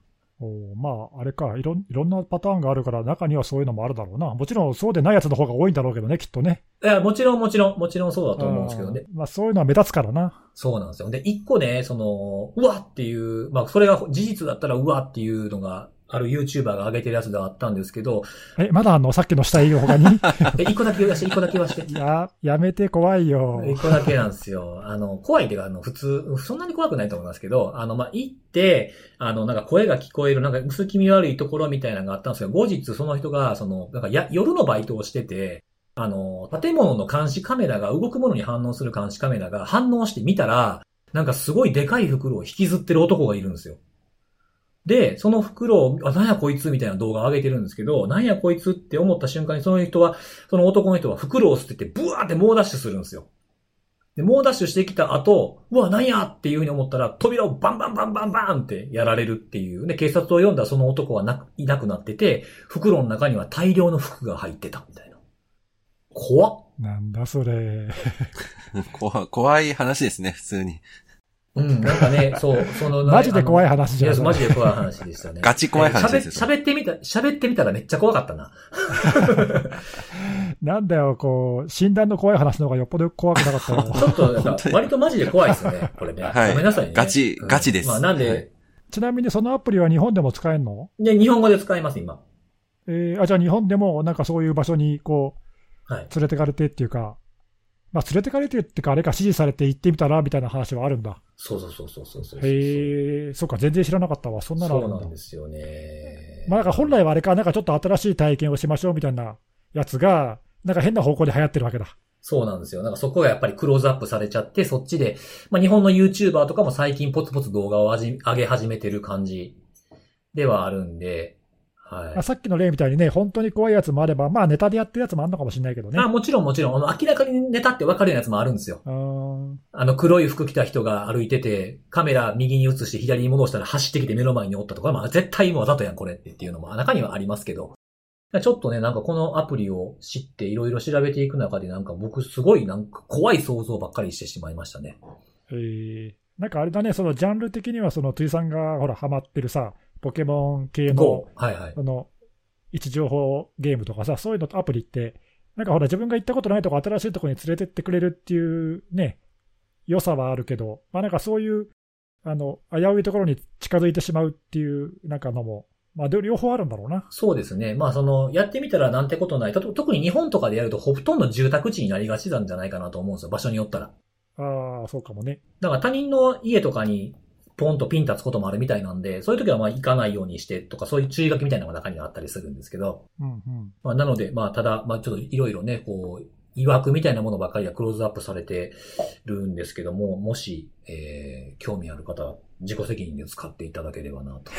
おーまあ、あれかいろん、いろんなパターンがあるから、中にはそういうのもあるだろうな。もちろんそうでないやつの方が多いんだろうけどね、きっとね。いや、もちろんもちろん、もちろんそうだと思うんですけどね。うんまあ、そういうのは目立つからな。そうなんですよ。で、一個ね、その、うわっていう、まあ、それが事実だったらうわっていうのが、ある YouTuber が上げてるやつではあったんですけど、え、まだあの、さっきの死体の他に？え、一個だけ言わして、一個だけ言わして。いや、やめて怖いよ。一個だけなんですよ。あの、怖いっていうか、あの、普通、そんなに怖くないと思いますけど、あの、まあ、行って、あの、なんか声が聞こえる、なんか薄気味悪いところみたいなのがあったんですけど、後日その人が、その、なんかや、夜のバイトをしてて、あの、建物の監視カメラが、動くものに反応する監視カメラが反応して見たら、なんかすごいでかい袋を引きずってる男がいるんですよ。で、その袋を、あ、なんやこいつみたいな動画を上げてるんですけど、なんやこいつって思った瞬間にその人は、その男の人は袋を捨ててブワーって猛ダッシュするんですよ。で、猛ダッシュしてきた後、うわ、なんやっていう風に思ったら、扉をバンバンバンバンバンってやられるっていう。で、警察を呼んだその男はなくいなくなってて、袋の中には大量の服が入ってたみたいな。怖っ。なんだそれ。怖怖い話ですね、普通に。うん、なんかね、そう、その、マジで怖い話話じゃん。いや、マジで怖い話でしたね。ガチ怖い話ですよ喋喋ってみた、喋ってみたらめっちゃ怖かったな。なんだよ、こう、診断の怖い話の方がよっぽど怖くなかったよ。ちょっと、なんか、割とマジで怖いですよね、これね。はいごめんなさいね。ガチうんガチですまあ、なんで、はいちなみにそのアプリは日本でも使えるの？で、日本語で使えます、今。えーあ、じゃあ日本でもなんかそういう場所にこう、はい。連れてかれてっていうか、まあ、連れてかれてってか、あれか指示されて行ってみたらみたいな話はあるんだ。そうそうそうそうそうそう。へえ、そっか、全然知らなかったわ。そんなのあそうんるだ。なんですよね。まあ、なんか本来はあれか、なんかちょっと新しい体験をしましょうみたいなやつが、なんか変な方向で流行ってるわけだ。そうなんですよ。なんかそこがやっぱりクローズアップされちゃって、そっちで、まあ日本の YouTuber とかも最近ポツポツ動画を上げ始めてる感じではあるんで、はいあ。さっきの例みたいにね、本当に怖いやつもあれば、まあネタでやってるやつもあるのかもしれないけどね。あ、もちろんもちろん、あの、明らかにネタってわかるやつもあるんですよ。あの、黒い服着た人が歩いてて、カメラ右に映して左に戻したら走ってきて目の前におったとか、まあ絶対もうわざとやんこれっていうのも中にはありますけど、ちょっとね、なんかこのアプリを知っていろいろ調べていく中でなんか僕すごいなんか怖い想像ばっかりしてしまいましたね。えーなんかあれだね、そのジャンル的には、その、ついさんがほら、ハマってるさ、ポケモン系の。はいはい。あの、位置情報ゲームとかさ、そういうのとアプリって、なんかほら、自分が行ったことないとこ、新しいところに連れてってくれるっていうね、良さはあるけど、まあなんかそういう、あの、危ういところに近づいてしまうっていう、なんかのも、まあ両両方あるんだろうな。そうですね。まあその、やってみたらなんてことない。と特に日本とかでやるとほとんど住宅地になりがちなんじゃないかなと思うんですよ。場所によったら。ああ、そうかもね。だから他人の家とかにポンとピン立つこともあるみたいなんで、そういう時はまあ行かないようにしてとか、そういう注意書きみたいなのが中にはあったりするんですけど、うんうん。まあなので、まあただ、まあちょっといろいろね、こう、曰くみたいなものばっかりがクローズアップされてるんですけども、もし、えー、興味ある方、自己責任で使っていただければなと。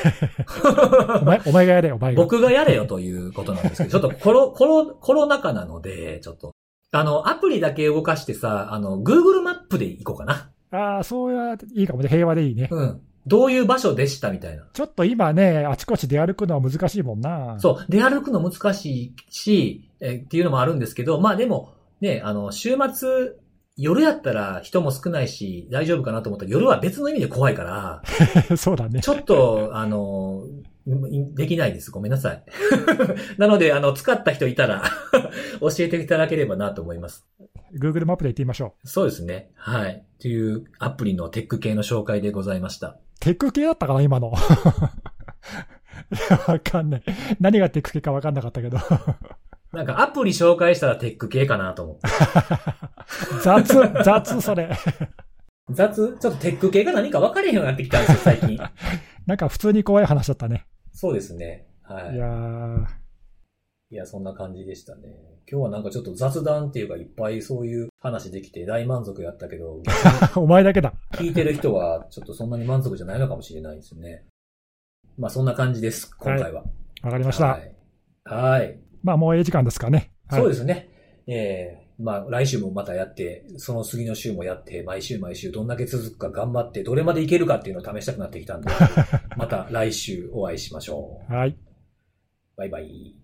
お前、お前がやれ、お前が。僕がやれよということなんですけど、ちょっとコロ、コロ、コロナ禍なので、ちょっと、あの、アプリだけ動かしてさ、あの、Google マップで行こうかな。ああ、そうや、いいかもね。平和でいいね。うん。どういう場所でしたみたいな。ちょっと今ね、あちこち出歩くのは難しいもんな。そう。出歩くの難しいし、えーっていうのもあるんですけど、まあでも、ね、あの、週末、夜やったら人も少ないし、大丈夫かなと思ったら夜は別の意味で怖いから、う。そうだね。ちょっと、あの、できないです。ごめんなさい。なので、あの、使った人いたら、教えていただければなと思います。Google マップで行ってみましょう。そうですね。はい。っていうアプリのテック系の紹介でございました。テック系だったかな、今の。わかんない。何がテック系かわかんなかったけど。なんかアプリ紹介したらテック系かなと思って。雑、雑、それ。雑？ちょっとテック系が何か分かれへんようになってきたんですよ、最近。なんか普通に怖い話だったね。そうですね。はい。いやー、いや、そんな感じでしたね。今日はなんかちょっと雑談っていうかいっぱいそういう話できて大満足やったけど、お前だけだ。聞いてる人はちょっとそんなに満足じゃないのかもしれないですね。まあそんな感じです、今回は。わかりました。はい。はい。まあもうええ時間ですかね。はい、そうですね。ええまあ来週もまたやって、その次の週もやって、毎週毎週どんだけ続くか頑張って、どれまでいけるかっていうのを試したくなってきたんで、また来週お会いしましょう。はい。バイバイ。